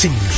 Sin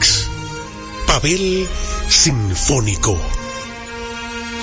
Pavel Sinfónico.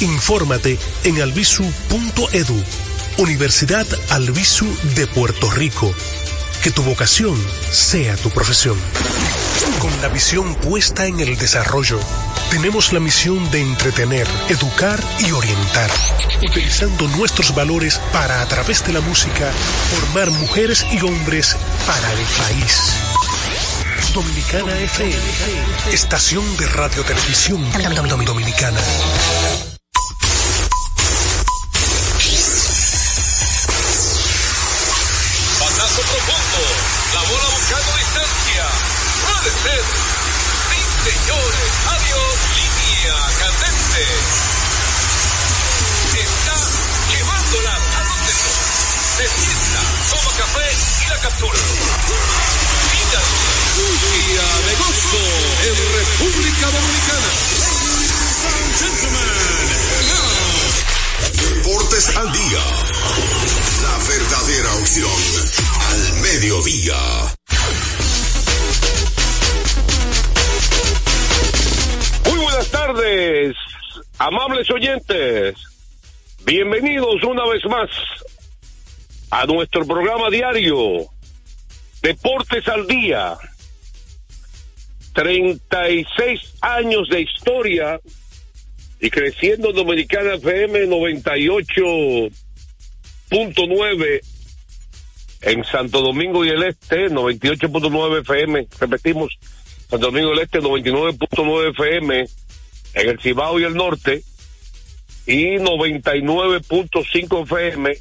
Infórmate en albisu.edu, Universidad Albisu de Puerto Rico. Que tu vocación sea tu profesión. Con la visión puesta en el desarrollo, tenemos la misión de entretener, educar y orientar, utilizando nuestros valores para, a través de la música, formar mujeres y hombres para el país. Dominicana FM, estación de radio televisión dominicana. República Dominicana. Ladies and gentlemen, now. Deportes al día. La verdadera opción al mediodía. Muy buenas tardes, amables oyentes. Bienvenidos una vez más a nuestro programa diario Deportes al Día. 36 años de historia y creciendo Dominicana FM 98.9 en Santo Domingo y el Este, 98.9 FM, repetimos, Santo Domingo y el Este, 99.9 FM en el Cibao y el Norte y 99.5 FM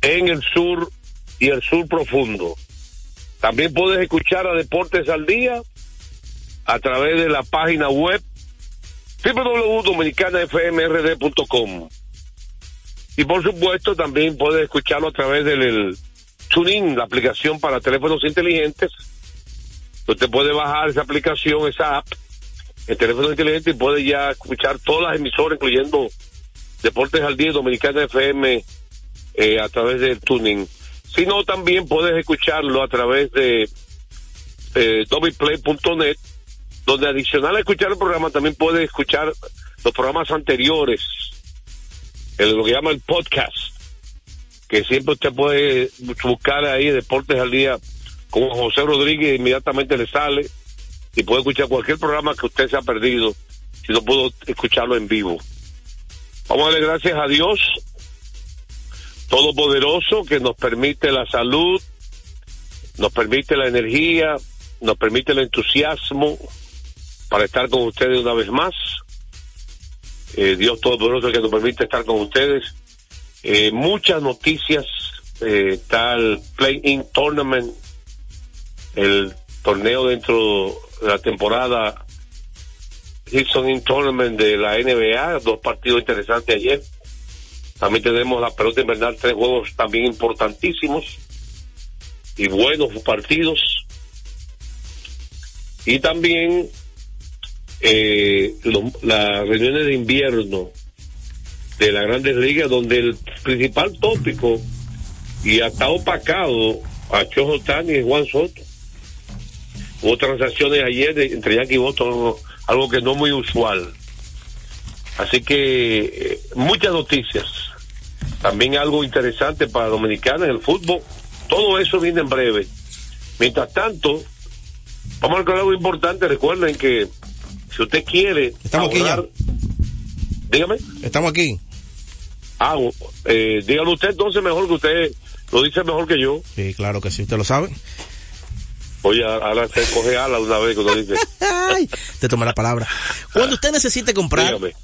en el sur y el sur profundo. También puedes escuchar a Deportes al Día a través de la página web www.dominicanafmrd.com y por supuesto también puedes escucharlo a través del el TuneIn, la aplicación para teléfonos inteligentes. Usted puede bajar esa aplicación, esa app, el teléfono inteligente y puede ya escuchar todas las emisoras, incluyendo Deportes al Día Dominicana FM eh, a través del tuning. Si no, también puedes escucharlo a través de eh, donde adicional a escuchar el programa también puedes escuchar los programas anteriores, el, lo que llama el podcast, que siempre usted puede buscar ahí Deportes al Día con José Rodríguez, inmediatamente le sale y puede escuchar cualquier programa que usted se ha perdido si no pudo escucharlo en vivo. Vamos a darle gracias a Dios Todopoderoso que nos permite la salud, nos permite la energía, nos permite el entusiasmo para estar con ustedes una vez más. Eh, Dios Todopoderoso que nos permite estar con ustedes. Eh, muchas noticias, eh, el Play-In Tournament, el torneo dentro de la temporada Houston In Tournament de la NBA, dos partidos interesantes ayer. También tenemos la pelota invernal, tres juegos también importantísimos y buenos partidos. Y también eh, las reuniones de invierno de la Grandes Ligas, donde el principal tópico y hasta opacado a Chojo Tani y Juan Soto. Hubo transacciones ayer entre Yankee y Boston, algo que no muy usual. Así que eh, muchas noticias. También algo interesante para Dominicana en el fútbol. Todo eso viene en breve. Mientras tanto, Vamos a recordar algo importante. Recuerden que si usted quiere. Estamos aquí ya. Dígame. Estamos aquí. Ah, eh, dígalo usted entonces mejor que usted lo dice mejor que yo. Sí, claro que sí, usted lo sabe. Oye, ahora se coge ala una vez que uno dice. Ay, te toma la palabra. Cuando usted necesite comprar Dígame.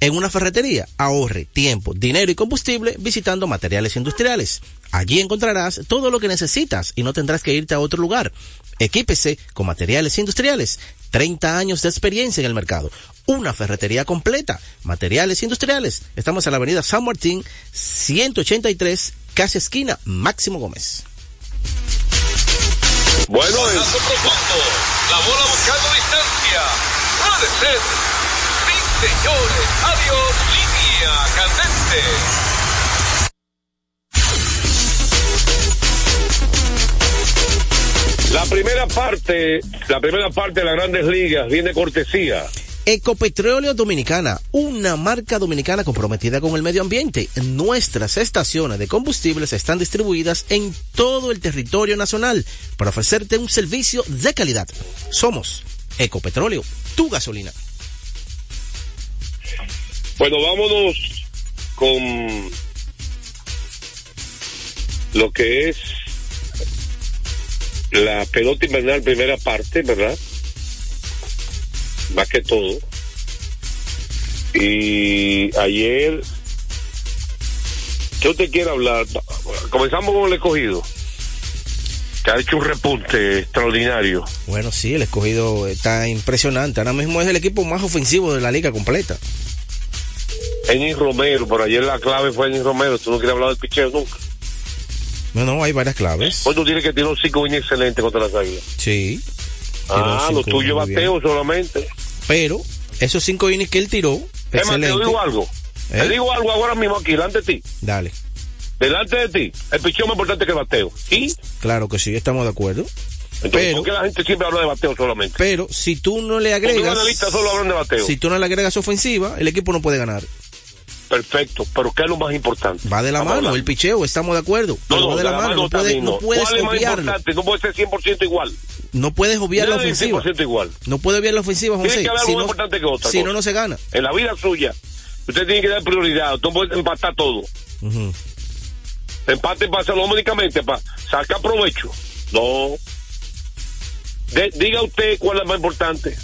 en una ferretería, ahorre tiempo, dinero y combustible visitando materiales industriales. Allí encontrarás todo lo que necesitas y no tendrás que irte a otro lugar. Equípese con materiales industriales. 30 años de experiencia en el mercado. Una ferretería completa. Materiales industriales. Estamos en la avenida San Martín, 183, casi esquina, Máximo Gómez. Bueno, profundo. La bola buscando distancia. Puede ser. Sí, señores. Adiós. Línea candente. La primera parte, la primera parte de las grandes ligas viene cortesía. Ecopetróleo Dominicana, una marca dominicana comprometida con el medio ambiente. Nuestras estaciones de combustibles están distribuidas en todo el territorio nacional para ofrecerte un servicio de calidad. Somos Ecopetróleo, tu gasolina. Bueno, vámonos con lo que es la pelota invernal primera parte, ¿verdad? Más que todo. Y ayer, ¿qué usted quiere hablar? Comenzamos con el escogido, que ha hecho un repunte extraordinario. Bueno, sí, el escogido está impresionante. Ahora mismo es el equipo más ofensivo de la liga completa. Enis Romero, por ayer la clave fue Enis Romero, tú no quieres hablar del picheo nunca. No, no, hay varias claves. Hoy tú tienes que tirar cinco innings excelentes contra las águilas. Sí. Ah, lo tuyo bateo solamente. Pero esos cinco innings que él tiró, Es más, te excelente. digo algo. ¿Eh? Te digo algo ahora mismo aquí, delante de ti. Dale. Delante de ti, el picheo es más importante que el bateo. ¿Y? Claro que sí, estamos de acuerdo. Entonces, Pero- ¿por qué la gente siempre habla de bateo solamente? Pero si tú no le agregas, analistas solo hablan de bateo. si tú no le agregas ofensiva, el equipo no puede ganar. Perfecto, pero ¿qué es lo más importante? Va de la mano, el picheo, estamos de acuerdo. No, no, va de la mano, no, puede- no puedes ¿Cuál es más importante? No puede ser 100% igual. No puedes obviar la ofensiva. 100% igual. No puede obviar la ofensiva, Tiene José. que haber Si no, importante que otra si no, cosa. no se gana. En la vida suya, usted tiene que dar prioridad. Usted no puede empatar todo. Ujú. empate para hacerlo únicamente para sacar provecho. No. De- diga usted cuál es más importante.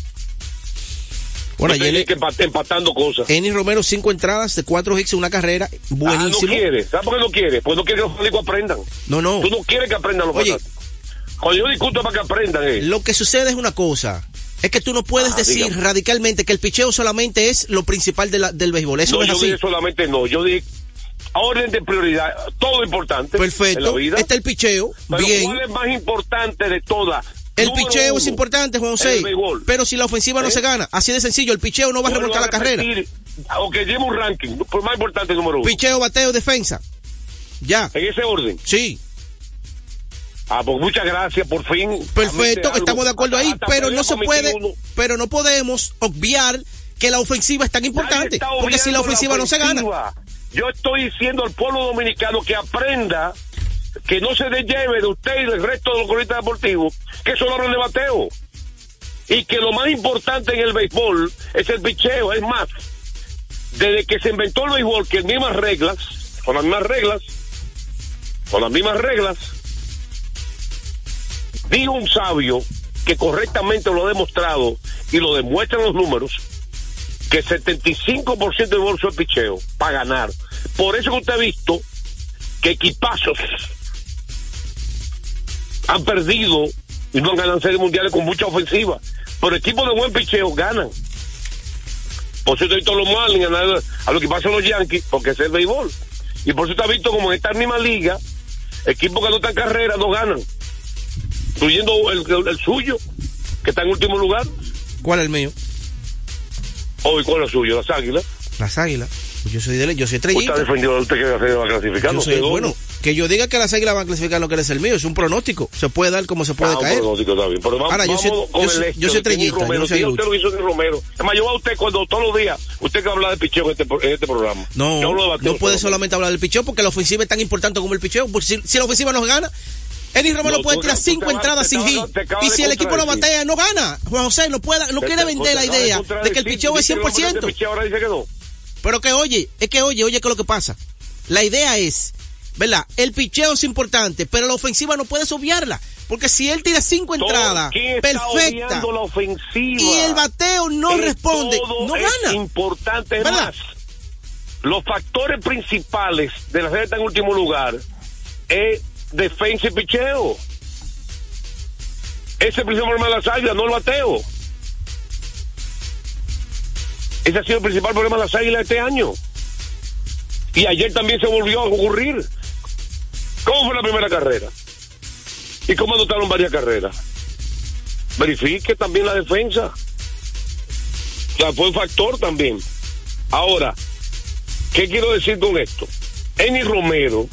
Bueno, ayer tiene que empatando cosas. Enis Romero, cinco entradas de cuatro hits en una carrera. Ah, Buenísimo. no quiere. ¿Sabe por qué no quiere? Pues no quiere que los fanáticos aprendan. no, no. Tú no quieres que aprendan los Oye. fanáticos. Cuando yo discuto es para que aprendan, eh. Lo que sucede es una cosa. Es que tú no puedes Ah, decir dígame. radicalmente que el picheo solamente es lo principal de la- del béisbol. Eso no, es yo así. dije solamente no. Yo dije orden de prioridad. Todo importante. En la Perfecto. vida. Está el picheo. Pero bien. ¿cuál es más importante de todas? El Número picheo es importante, Juan José. el. Pero si la ofensiva no ¿Eh? se gana, así de sencillo, el picheo no va a Vuelvo remontar la carrera. Aunque lleve un ranking, por más importante número uno. Picheo, bateo, defensa. Ya. En ese orden. Sí. Ah, pues muchas gracias, por fin. Perfecto, algo. estamos de acuerdo ahí, Hasta pero no se puede, 21. pero no podemos obviar que la ofensiva es tan importante, porque si la ofensiva no se gana. Yo estoy diciendo al pueblo dominicano que aprenda, que no se lleve de usted y del resto de los coristas deportivos, que solo hablan de bateo. Y que lo más importante en el béisbol es el picheo. Es más, desde que se inventó el béisbol, que mismas reglas, con las mismas reglas, con las mismas reglas, dijo un sabio que correctamente lo ha demostrado y lo demuestran los números, que 75% del bolso es picheo para ganar. Por eso que usted ha visto que equipazos han perdido y no han ganado series mundiales con mucha ofensiva. Pero equipos de buen picheo ganan. Por eso visto a los Marlins ganar a lo que pasa los Yankees, porque es el béisbol. Y por eso has visto como en esta misma liga, equipos que no están carrera no ganan. Incluyendo el, el- el suyo, que está en último lugar. ¿Cuál es el mío? Hoy, ¿cuál es el suyo? Las águilas. Las águilas. Yo soy de, yo soy Usted ha estrellita. defendido a usted que se va a clasificar. Yo soy, bueno, que yo diga que las águilas van a clasificar no quiere decir el mío, es un pronóstico. Se puede dar como se puede Ah, un caer. pronóstico está bien. Pero vamos, Ahora, yo soy- vamos yo soy- yo soy que estrellita, Romero, soy lucha. usted lo que hizo Nick Romero. Es más, yo a usted cuando todos los días, usted que habla de picheo en este, en este programa. No, no puede solamente. hablar del picheo porque la ofensiva es tan importante como el picheo. Porque si, si la ofensiva no gana, Eddie Romero No, puede tirar cinco entradas sin hit. Y si el equipo no batea, no gana. Juan José no puede, no quiere vender la idea de que el picheo es Dice que los hombres 100%. de picheo ahora dice que no. Pero que oye, es que oye, oye, que lo que pasa. La idea es, ¿verdad? El picheo es importante, pero la ofensiva no puedes obviarla. Porque si él tira cinco entradas, ¿quién está perfecta, obviando la ofensiva? y el bateo no Es responde, no es gana. importante es más. Los factores principales de la está en último lugar es defensa y picheo. Ese es el principal problema de las águilas, no el bateo. Ese ha sido el principal problema de las águilas este año. Y ayer también se volvió a ocurrir. ¿Cómo fue la primera carrera? ¿Y cómo anotaron varias carreras? Verifique también la defensa. O sea, fue un factor también. Ahora, ¿qué quiero decir con esto? Eni Romero,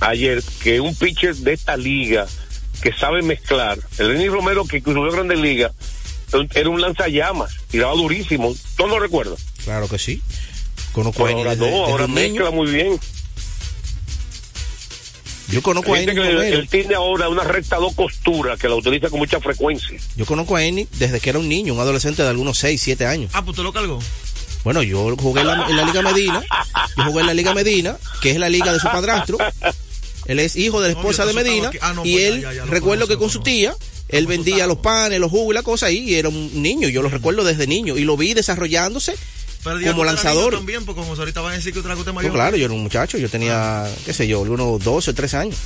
ayer, que un pitcher de esta liga, que sabe mezclar, el Eni Romero que incluyó Grandes Ligas, era un lanzallamas, tiraba durísimo, ¿tú lo recuerdas? Claro que sí. Conozco a Pero Eni ahora desde, no, desde ahora mezcla muy bien. Yo conozco a Eni él, tiene ahora una recta dos costuras que la utiliza con mucha frecuencia. Yo conozco a Eni desde que era un niño, un adolescente de algunos 6, 7 años. Ah, pues tú lo cargó. Bueno, yo jugué en la, en la Liga Medina. Yo jugué en la Liga Medina, que es la liga de su padrastro. Él es hijo de la No, esposa de Medina. Ah, no, y pues él, ya, ya, lo recuerdo que con su tía, él vendía los panes, los jugos y la cosa ahí. Y era un niño. Yo lo recuerdo desde niño. Y lo vi desarrollándose Pero diga, como lanzador. También, porque como ahorita van a decir que otra cosa No, mayor. claro, yo era un muchacho. Yo tenía, qué sé yo, algunos 12 o 13 años.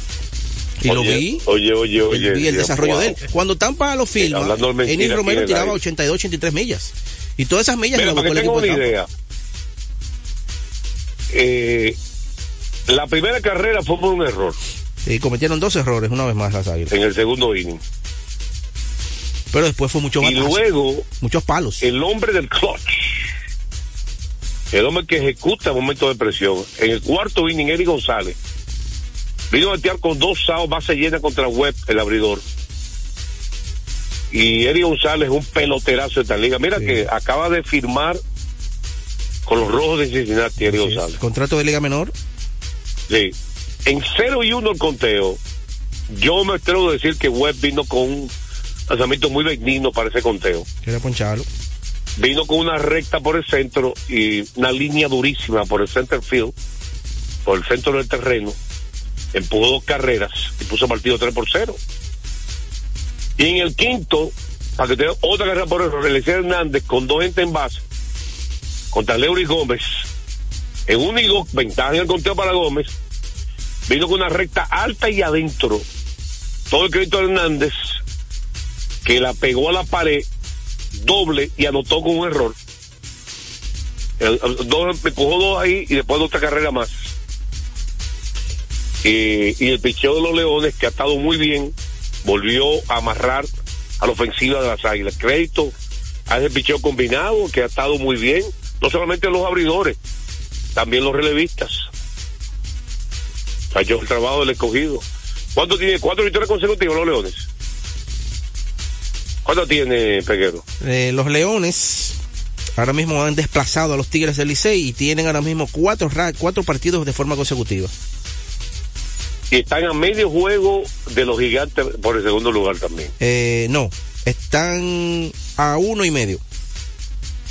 Y lo vi. Oye, oye, oye. vi el Dios, desarrollo wow. de él. Cuando Tampa lo filma, mentira Eni aquí Romero tiraba aire. 82, 83 millas. Y todas esas millas Mira, las el equipo una de Tampa. idea, eh, la primera carrera fue por un error Sí, cometieron dos errores una vez más las águilas. en el segundo inning. Pero después fue mucho Y batazo, luego, muchos palos. el hombre del clutch, el hombre que ejecuta momentos de presión, en el cuarto inning, Eric González, vino a batear con dos saos base llena contra Webb, el abridor. Y Eric González es un peloterazo de esta liga. Mira Sí. que acaba de firmar con los rojos de Cincinnati, Eric es. González. Contrato de liga menor. Sí. En 0 y 1 el conteo, yo me atrevo a decir que Webb vino con un lanzamiento muy benigno para ese conteo. Quiere poncharlo. Vino con una recta por el centro y una línea durísima por el center field, por el centro del terreno. Empujó dos carreras y puso partido 3 por 0. Y en el quinto, para que tenga otra carrera por error, Eliseo Hernández con dos gente en base, contra Leury Gómez, en dos, ventaja en el conteo para Gómez, vino con una recta alta y adentro. Todo el crédito Hernández, que la pegó a la pared, doble y anotó con un error. Dos, empujó dos ahí y después otra carrera más. Y, y el picheo de los Leones, que ha estado muy bien, volvió a amarrar a la ofensiva de las Águilas. Crédito a ese picheo combinado, que ha estado muy bien, no solamente los abridores, también los relevistas. Ha hecho el trabajo del escogido. ¿Cuánto tiene? ¿Cuatro victorias consecutivas los Leones? ¿Cuánto tiene Peguero? Eh, los Leones ahora mismo han desplazado a los Tigres del Licey y tienen ahora mismo cuatro, cuatro partidos de forma consecutiva. Y están a medio juego de los gigantes por el segundo lugar también. Eh, no, están a uno y medio.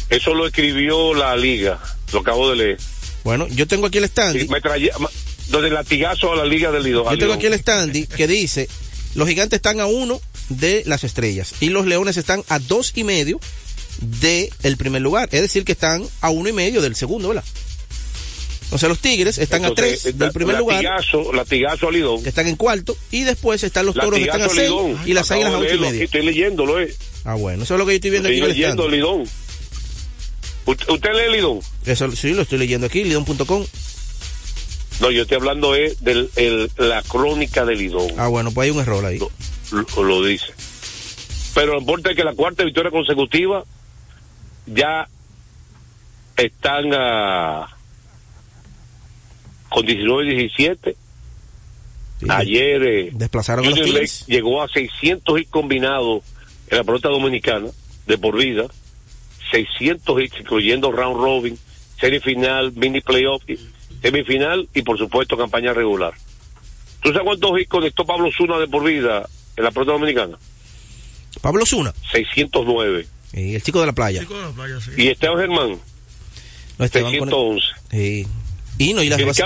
Eso lo escribió la liga, lo acabo de leer. Bueno, yo tengo aquí el Y standing. me traía, donde latigazo a la liga del Lido. Yo tengo aquí el standing que dice, los gigantes están a uno de las estrellas y los leones están a dos y medio de el primer lugar. Es decir, que están a uno y medio del segundo, ¿verdad? O sea, los tigres están a tres del primer lugar, Latigazo, latigazo a Lidón. que están en cuarto, y después están los toros que están a Latigazo seis Lidón. y las águilas a ocho y medio. Estoy leyéndolo, eh. Ah, bueno, eso es lo que yo estoy viendo Estoy aquí el leyendo. Lidón. ¿Usted, usted lee Lidón? Eso sí, lo estoy leyendo aquí, lidón.com. No, yo estoy hablando es de la crónica de Lidón. Ah, bueno, pues hay un error ahí. Lo- lo dice. Pero lo importante es que la cuarta victoria consecutiva ya están a, con 19-17. Sí, Ayer eh, Desplazaron a los Junior Lake tigres. llegó a 600 hits combinados en la pelota dominicana de por vida. 600 hits, incluyendo round robin, serie final, mini playoff, y- semifinal y por supuesto campaña regular. ¿Tú sabes cuántos hits conectó Pablo Zuna de por vida en la pelota dominicana? Pablo Zuna, 609. eh, el chico de la playa. Chico de la playa, sí. Y Esteban Germán, No, Esteban con- 611. Sí. Y no, y las Y bases,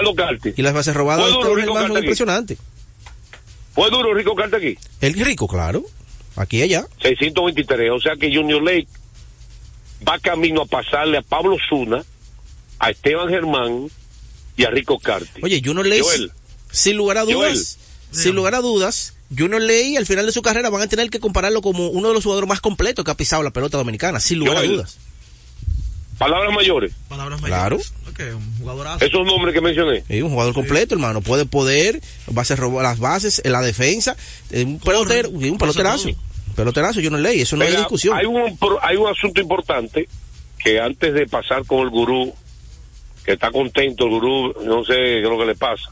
y las bases robadas de ¿Fue duro Esteban Rico Germán son impresionantes. ¿Fue duro Rico Carta aquí? El rico, claro. Aquí y allá. 623. O sea que Junior Lake va camino a pasarle a Pablo Zuna, a Esteban Germán y a Rico Carti. Oye, Junior Ley, Joel. sin lugar a Joel. dudas, sin lugar a dudas, Junior Ley al final de su carrera van a tener que compararlo como uno de los jugadores más completos que ha pisado la pelota dominicana, sin lugar Joel. a dudas. Palabras mayores. Palabras Claro. mayores. Ok, un jugadorazo. Esos nombres que mencioné. Es un jugador completo, hermano. Puede poder, bases robar las bases, en la defensa, eh, un pelotero, un peloterazo. Peloterazo, Junior Ley, eso no hay Mira, discusión. Hay un, pro- hay un asunto importante que antes de pasar con el gurú, que está contento el gurú, no sé qué es lo que le pasa,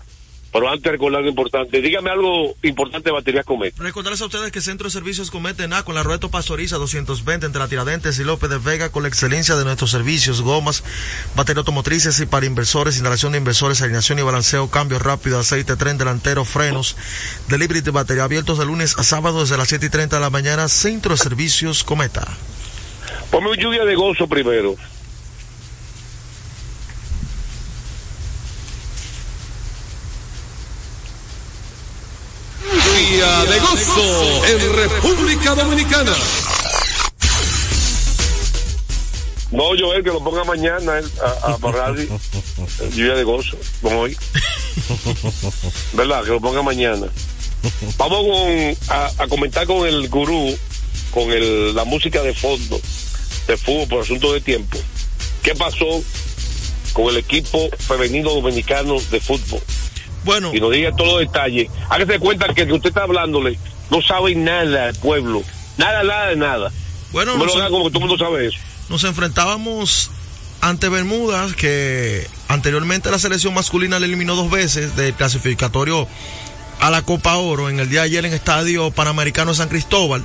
pero antes recordar algo importante, dígame algo importante de baterías Comet. Recordarles a ustedes que Centro de Servicios Comete NA con la Rueto Pastoriza 220 entre la Tiradentes y López de Vega con la excelencia de nuestros servicios, gomas, batería automotrices y para inversores, instalación de inversores, alineación y balanceo, cambio rápido, aceite, tren delantero, frenos, delivery de batería abiertos de lunes a sábado desde las 7 y 30 de la mañana, Centro de Servicios Cometa. Ponme un lluvia de gozo primero. Día de gozo en República Dominicana. No, Joel, que lo ponga mañana a, a Parradi. Lluvia de gozo, como hoy. ¿Verdad? Que lo ponga mañana. Vamos a comentar con el gurú, con el, la música de fondo de fútbol por asunto de tiempo. ¿Qué pasó con el equipo femenino dominicano de fútbol? Bueno, Y nos diga todos los detalles. Hágase cuenta que el que usted está hablándole no sabe nada del pueblo. Nada, nada de nada. bueno, No lo nos- haga como que todo el mundo sabe eso. Nos enfrentábamos ante Bermudas, que anteriormente la selección masculina le eliminó dos veces del clasificatorio a la Copa Oro en el día de ayer en Estadio Panamericano de San Cristóbal.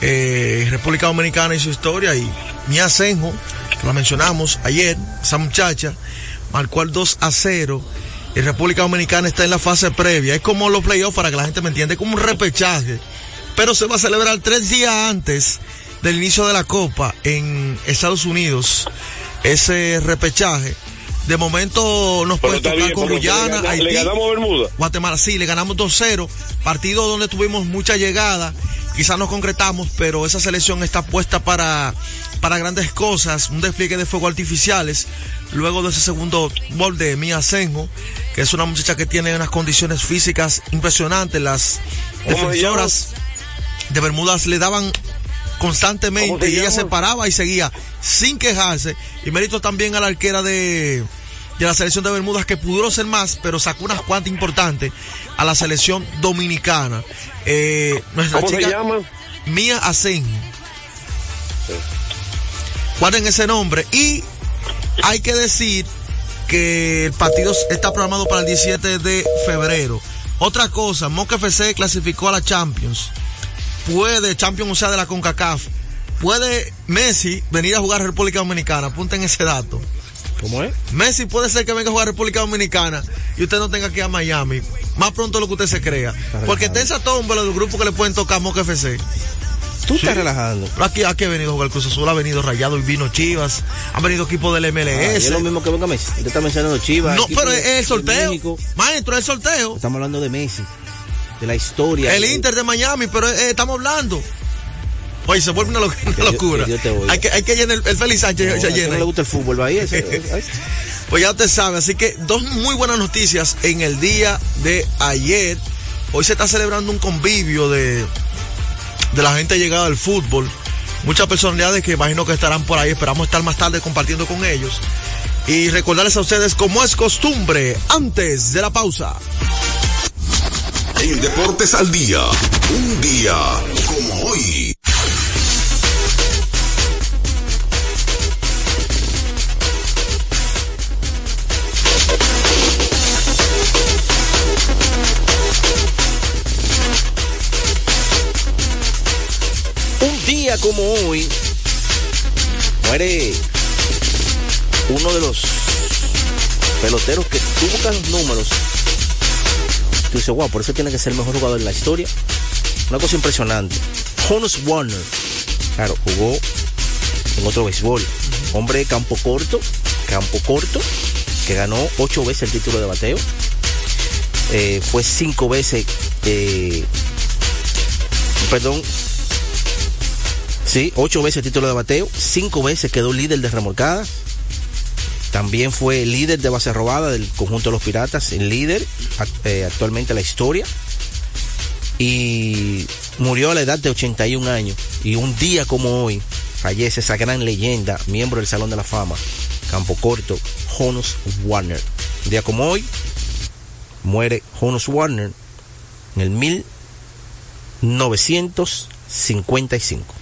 Eh, República Dominicana y su historia y Mia Senjo, que la mencionamos ayer, esa muchacha, marcó el 2 a 0 y República Dominicana está en la fase previa. Es como los playoffs para que la gente me entienda, es como un repechaje pero se va a celebrar tres días antes del inicio de la Copa en Estados Unidos, ese repechaje. De momento nos Pero puede tocar bien, con Guyana, le, gana- Haití, le ganamos Bermuda. Guatemala. Sí, le ganamos 2-0, partido donde tuvimos mucha llegada, quizás no concretamos, pero esa selección está puesta para, para grandes cosas, un despliegue de fuegos artificiales. Luego de ese segundo gol de Mia Senjo, que es una muchacha que tiene unas condiciones físicas impresionantes, las ¿Cómo se defensoras de Bermudas le daban ¿Cómo constantemente se y ella se paraba y seguía sin quejarse. Y mérito también a la arquera de, de la selección de Bermudas que pudo ser más, pero sacó unas cuantas importantes a la selección dominicana. Eh, nuestra ¿Cómo se chica llama? Mía Asenjo. Guarden ese nombre. Y hay que decir que el partido está programado para el 17 de febrero. Otra cosa, Moca FC clasificó a la Champions. Puede, Champions o sea de la CONCACAF. Puede Messi venir a jugar a República Dominicana. Apunten ese dato. ¿Cómo es? Messi puede ser que venga a jugar a República Dominicana y usted no tenga que ir a Miami. Más pronto de lo que usted se crea. Porque está esa tómbola del grupo que le pueden tocar a Moca FC. Tú estás relajando. Pero aquí, aquí ha venido a jugar Cruz Azul, ha venido Rayado y vino Chivas, han venido equipos del Ah, MLS. es lo mismo que venga Messi. Usted está mencionando Chivas. no, pero es el sorteo. Maestro, es el sorteo. Estamos hablando de Messi, de la historia. El de- Inter de Miami, pero eh, estamos hablando. Oye, se vuelve una, lo- una locura. que Dios te oiga. Hay que, hay que llenar el, el Félix Sánchez No, se llena. no le gusta el fútbol, va ahí. ese- ese- Pues ya usted sabe, así que dos muy buenas noticias en el día de ayer. Hoy se está celebrando un convivio de, de la gente llegada al fútbol. Muchas personalidades que imagino que estarán por ahí. Esperamos estar más tarde compartiendo con ellos. Y recordarles a ustedes, como es costumbre, antes de la pausa. En Deportes al Día, un día como hoy. Como hoy, muere uno de los peloteros que tú buscas los números Tú dices, wow, por eso tiene que ser el mejor jugador de la historia. Una cosa impresionante. Honus Warner, claro, jugó en otro béisbol. Hombre de campo corto, campo corto, que ganó ocho veces el título de bateo. Eh, fue cinco veces, eh, perdón, sí, ocho veces título de bateo, cinco veces quedó líder de remolcadas. También fue líder de base robada del conjunto de los Piratas, el líder eh, actualmente en la historia. Y murió a la edad de 81 años. Y un día como hoy fallece esa gran leyenda, miembro del Salón de la Fama, Campo Corto, Honus Warner. Un día como hoy muere Honus Warner en el 1955.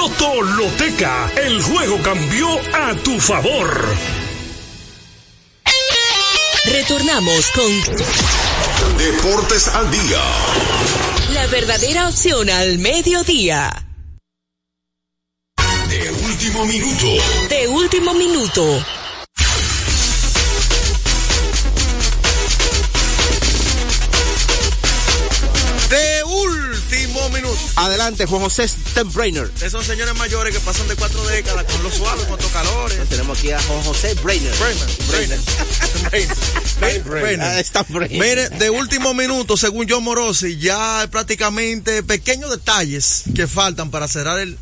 Lotoloteca, el juego cambió a tu favor. Retornamos con Deportes al día. la verdadera opción al mediodía. De último minuto. De último minuto. Adelante, Juan José Steinbrenner. Esos señores mayores que pasan de cuatro décadas con los suaves, con los calores. Tenemos aquí a Juan José Brainer. Brainer, Brainer. Brainer. Ah, Steinbrenner. Mire, de último minuto, según John Morosi, ya hay prácticamente pequeños detalles que faltan para cerrar el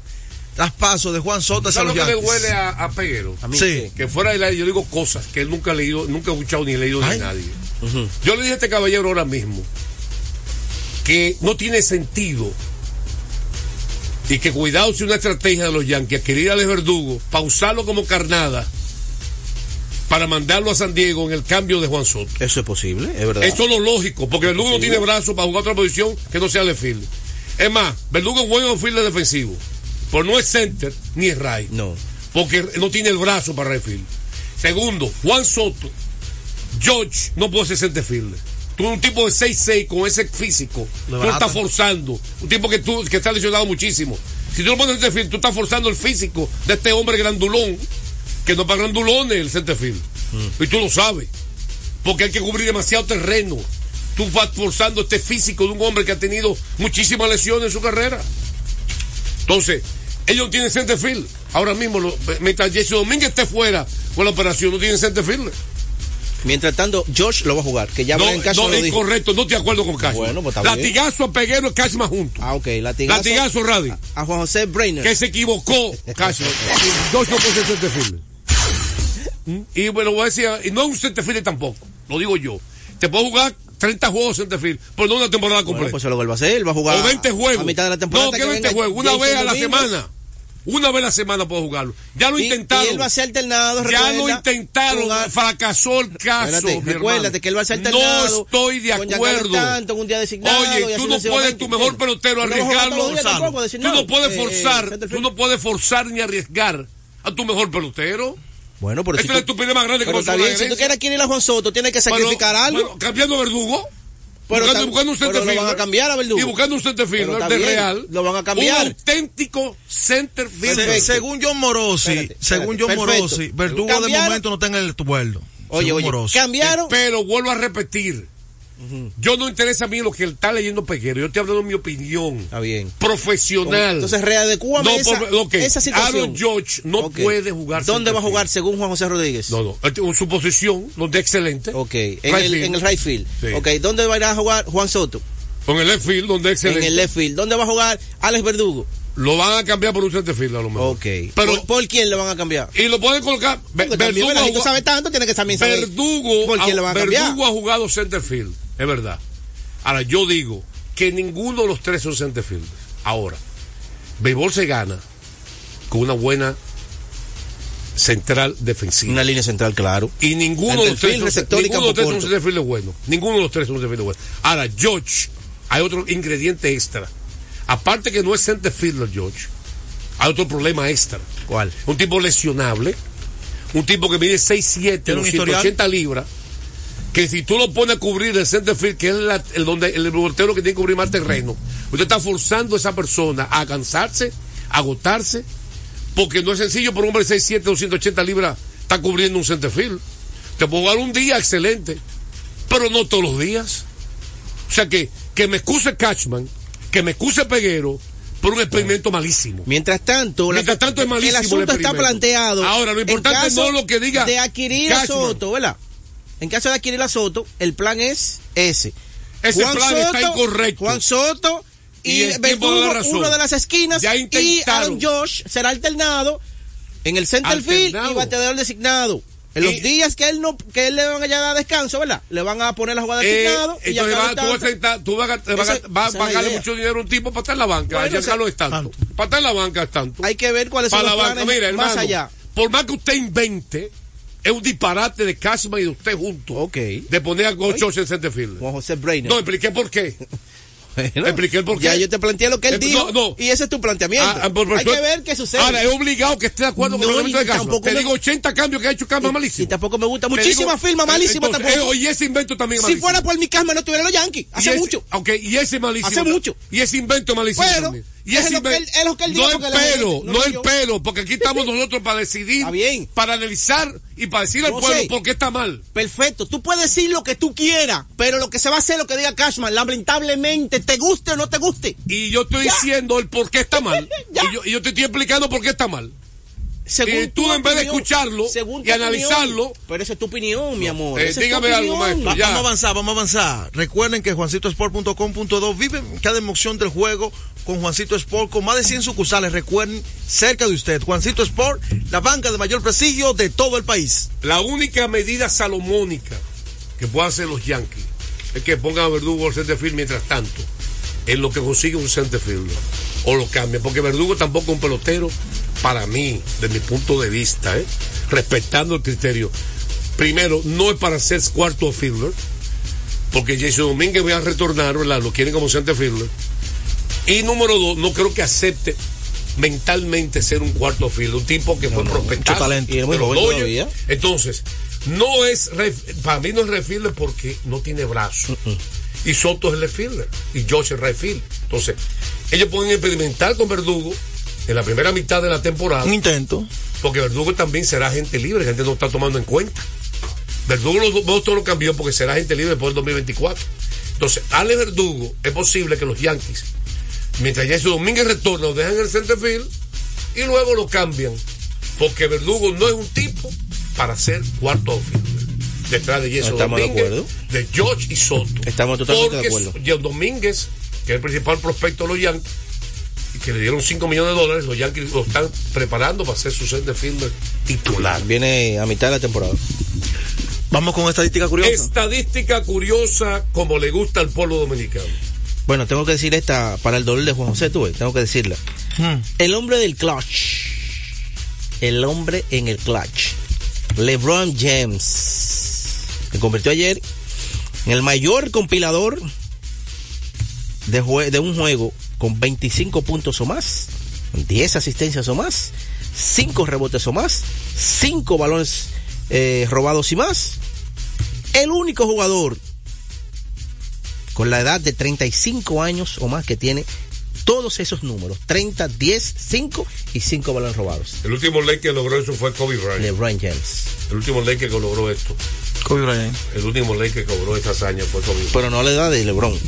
traspaso de Juan Soto ¿Sabes lo que le huele a, a Peguero? A mí, Sí. Que fuera del aire yo digo cosas que él nunca ha leído, nunca ha escuchado ni leído Ay. de nadie. Yo le dije a este caballero ahora mismo que no tiene sentido y que cuidado si una estrategia de los Yankees adquirir a Verdugo, pausarlo como carnada para mandarlo a San Diego en el cambio de Juan Soto. Eso es posible, es verdad. Eso es lo lógico, porque Verdugo no tiene brazos para jugar otra posición que no sea left field. Es más, Verdugo es bueno en field defensivo, pero no es center ni es right. No. Porque no tiene el brazo para right field. Segundo, Juan Soto, George no puede ser center fielder. Tú un tipo de 6'6 con ese físico, tú estás forzando. Un tipo que tú que está lesionado muchísimo. Si tú lo pones en center field, tú estás forzando el físico de este hombre grandulón, que no para grandulones el center field. Y tú lo sabes. Porque hay que cubrir demasiado terreno. Tú vas forzando este físico de un hombre que ha tenido muchísimas lesiones en su carrera. Entonces, ellos no tienen center field. Ahora mismo, lo- mientras Jesse Domínguez esté fuera con la operación, no tienen center field. Mientras tanto, Josh lo va a jugar, que ya No, Brian Cashman no lo es dijo. correcto, no de acuerdo con Cashman. Bueno, pues está bien. Latigazo a Peguero y Cashman juntos. Ah, ok, latigazo. Latigazo, Radi. A Juan José Brainer. Que se equivocó Cashman. Dos no puede ser center field. Y bueno, voy a decir, y no es un center field tampoco, lo digo yo. Te puedo jugar 30 juegos center field, pero no una temporada Bueno, completa. pues se lo vuelve a hacer, él va a jugar o 20 juegos. a mitad de la temporada. No, que hasta 20 venga juegos, una Jason vez a la Domínguez. semana. Una vez a la semana puede jugarlo. Ya lo Y- intentaron. y él va a ser alternado, Ya lo recuerda, intentaron, con- fracasó el caso. Espérate, mi recuérdate hermano. que él va a ser alternado. No estoy de acuerdo. Stanton, un día designado, Oye, tú no puedes, tu mejor ¿entiendes? pelotero, no jugar arriesgarlo. todos los días Gonzalo. tampoco, Tú no puedes Eh, forzar, center tú no puedes forzar ni arriesgar a tu mejor pelotero. Bueno, pero Esa si es la estupidez más grande que pero está bien, si tú quieres adquirir a Juan Soto, tienes que sacrificar Bueno, algo. bueno, cambiando Verdugo. Pero buscando, buscando un pero center lo van a cambiar a Verdugo. Y buscando un center fielder de bien, Real. lo van a cambiar. Un auténtico center fielder. Según John Morosi, Espérate, según John Morosi. Verdugo de momento no está en el vuelo. Oye, oye, Morosi. cambiaron. Pero vuelvo a repetir. Yo no interesa a mí lo que él está leyendo Peguero. Yo estoy hablando de mi opinión Está bien. profesional. Entonces, readecúame No, esa, situación. Aaron George no puede jugar ¿Dónde va a jugar según Juan José Rodríguez? No, no. En su posición, donde excelente. Ok, en Right el, field. en el right field. Sí. Ok, ¿dónde va a ir a jugar Juan Soto? Con el left field, donde es excelente. En el left field. ¿Dónde va a jugar Alex Verdugo? Lo van a cambiar por un center field a lo mejor. Ok. Pero, ¿Por, por quién le van a cambiar? y lo pueden colocar. Porque también Verdugo, ha sabe tanto, tiene que también saber. Verdugo, ¿Por quién le van a cambiar? Verdugo ha jugado center field, es verdad. Ahora, yo digo que ninguno de los tres son center field. Ahora, béisbol se gana con una buena central defensiva. Una línea central, claro. Y ninguno de los Centerfield, tres, son- receptor ninguno de los tres field bueno. Ninguno de los tres son center field bueno. Ahora, George, hay otro ingrediente extra. Aparte que no es center fielder, George, hay otro problema extra. ¿Cuál? Un tipo lesionable, un tipo que mide 6'7, ¿Tiene un 280 libras, que si tú lo pones a cubrir el center field, que es la- el donde el voltero que tiene que cubrir más terreno, usted está forzando a esa persona a cansarse, a agotarse, porque no es sencillo por un hombre de 6'7, 280 libras, está cubriendo un center field. Te puedo jugar un día excelente, pero no todos los días. O sea que, que me excuse Cashman, que me excuse Peguero, por un experimento malísimo. Mientras tanto, la- Mientras tanto es malísimo el asunto el está planteado. Ahora, lo importante no lo que diga De adquirir a Cashman. Soto, ¿verdad? En caso de adquirir a Soto, el plan es ese. Ese plan está incorrecto. Juan Soto y, Y Verdugo, uno de las esquinas. Y. Aaron Josh será alternado en el center field Alternado. y bateador designado. En los Y- días que él no, que él le van a dar descanso, ¿verdad? Le van a poner la jugada Eh, designado y entonces va- tú vas a, Stanton- sentar- tú vas a, te vas a- Esa- vas a esa es la pagarle idea. mucho dinero a un tipo para estar en la banca. Bueno, a Giancarlo ese- Stanton. Para estar en la banca es tanto. Hay que ver cuáles son para los la banca. planes Mira, más hermano, allá. por más que usted invente, es un disparate de Cashman y de usted juntos. Ok. De poner a Gocho en center field. Juan José Brainer. No, expliqué por qué. Bueno, expliqué por qué. Ya yo te planteé lo que él Eh, dijo no, no. y ese es tu planteamiento. Ah, ah, por- por Hay que ver qué sucede. Ahora, es obligado que esté de acuerdo con No, el reglamento de y Cashman. Te me- digo 80 cambios que ha hecho Cashman y malísimo. tampoco me gusta. Muchísimas firmas malísimas tampoco. eh, y ese invento también es si malísimo. fuera por mi Casma no tuviera los Yankees. Y Hace ese- mucho. Ok, y ese es malísimo. Hace mucho. Y ese invento malísimo Bueno, también. Y es lo que él- es lo que él dijo No la pero, no no yo. pero, porque aquí estamos nosotros para decidir, Está bien. para analizar y para decir al No pueblo sé. por qué está mal. Perfecto. Tú puedes decir lo que tú quieras, pero lo que se va a hacer es lo que diga Cashman. Lamentablemente, te guste o no te guste. Y yo estoy Ya. diciendo el por qué está mal. Ya. y, yo, y yo te estoy explicando por qué está mal. Según Y tú en vez de escucharlo según y opinión. analizarlo- Pero esa es tu opinión, mi amor. Eh, dígame algo, maestro. Va- Ya. Vamos a avanzar, vamos a avanzar. Recuerden que juancitosport.com.do vive cada emoción del juego con Juancito Sport, con más de 100 sucursales. Recuerden, cerca de usted. Juancito Sport, la banca de mayor prestigio de todo el país. La única medida salomónica que puedan hacer los Yankees es que pongan a Verdugo al center field mientras tanto, en lo que consigue un center field. O lo cambien, porque Verdugo tampoco es un pelotero, para mí, de mi punto de vista, ¿eh? respetando el criterio. Primero, no es para ser cuarto fielder, porque Jason Domínguez va a retornar, ¿verdad? Lo quieren como center fielder. Y número dos, no creo que acepte mentalmente ser un cuarto fielder, un tipo que fue prospectado. talento. Y es muy joven. Entonces, no es, para mí no es refielder porque no tiene brazo. Y Soto es el left fielder y Josh es field. Entonces, ellos pueden experimentar con Verdugo en la primera mitad de la temporada, Un intento. porque Verdugo también será gente libre, gente no está tomando en cuenta. Verdugo los Boston lo cambió porque será gente libre después del 2024. Entonces, Ale Verdugo, es posible que los Yankees, mientras Jesús Domínguez retorna, lo dejan en el center field y luego lo cambian. Porque Verdugo no es un tipo para ser cuarto outfielder. Detrás de Jesús Estamos de Domínguez, acuerdo. de George y Soto. Estamos totalmente porque de acuerdo. Jesús Domínguez, que es el principal prospecto de los Yankees, y que le dieron 5 millones de dólares, los Yankees lo están preparando para ser su center fielder titular. Viene a mitad de la temporada. Vamos con estadística curiosa. Estadística curiosa como le gusta al pueblo dominicano. Bueno, tengo que decir esta para el dolor de Juan José, tú ves, tengo que decirla. Hmm. El hombre del clutch. el hombre en el clutch. LeBron James se convirtió ayer en el mayor compilador de, jue- de un juego con 25 puntos o más, 10 asistencias o más, 5 rebotes o más, 5 balones eh, robados y más. El único jugador con la edad de 35 años o más que tiene todos esos números, 30, 10, 5 y 5 balones robados. El último ley que logró eso fue Kobe Bryant. LeBron James. El último ley que logró esto. Kobe Bryant. El último ley que cobró esta hazaña fue Kobe Bryant. Pero no la edad de LeBron.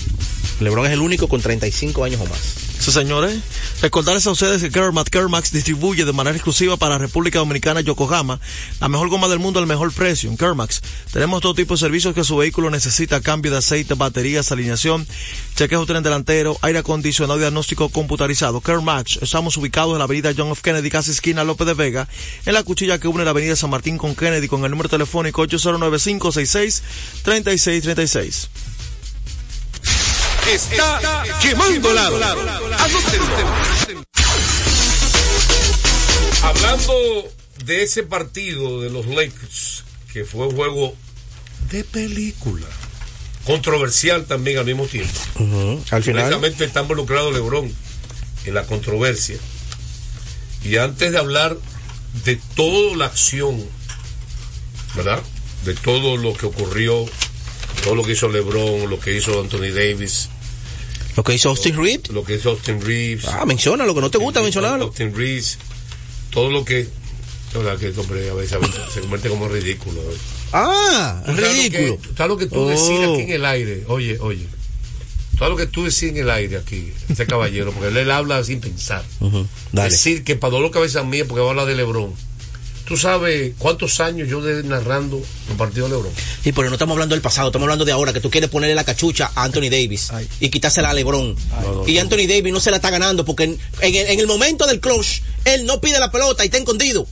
LeBron es el único con 35 años o más. Sí, señores. Recordarles a ustedes que Kermax, Kermax distribuye de manera exclusiva para República Dominicana Yokohama la mejor goma del mundo al mejor precio. En Kermax tenemos todo tipo de servicios que su vehículo necesita: cambio de aceite, baterías, alineación, chequeo tren delantero, aire acondicionado diagnóstico computarizado. Kermax, estamos ubicados en la avenida John F. Kennedy, casi esquina López de Vega, en la cuchilla que une la avenida San Martín con Kennedy, con el número telefónico 809-566-3636. Está quemando lado. Hablando de ese partido de los Lakers, que fue un juego de película, controversial también al mismo tiempo. Al final. Precisamente está involucrado LeBron en la controversia. Y antes de hablar de toda la acción, ¿verdad? De todo lo que ocurrió, todo lo que hizo LeBron, lo que hizo Anthony Davis, Lo que hizo Austin Reed. lo que hizo Austin Reeves. Ah, menciona lo que no te gusta mencionarlo. Austin Reeves, todo lo que. La verdad que este hombre a veces, a veces se convierte como ridículo. ¿eh? Ah, sabes lo ridículo. que- Todo lo que tú Oh. decías aquí en el aire, oye, oye. Todo lo que tú decías en el aire aquí, ese caballero, porque él, él habla sin pensar. Ujú, Dale. Decir que para dolor cabeza mía, porque va a hablar de Lebron. Tú sabes cuántos años yo de narrando un partido de Lebron. Sí, pero no estamos hablando del pasado, estamos hablando de ahora, que tú quieres ponerle la cachucha a Anthony Davis y quitársela a LeBron. y Anthony Davis no se la está ganando porque en, en el, en el momento del clutch, él no pide la pelota y está escondido.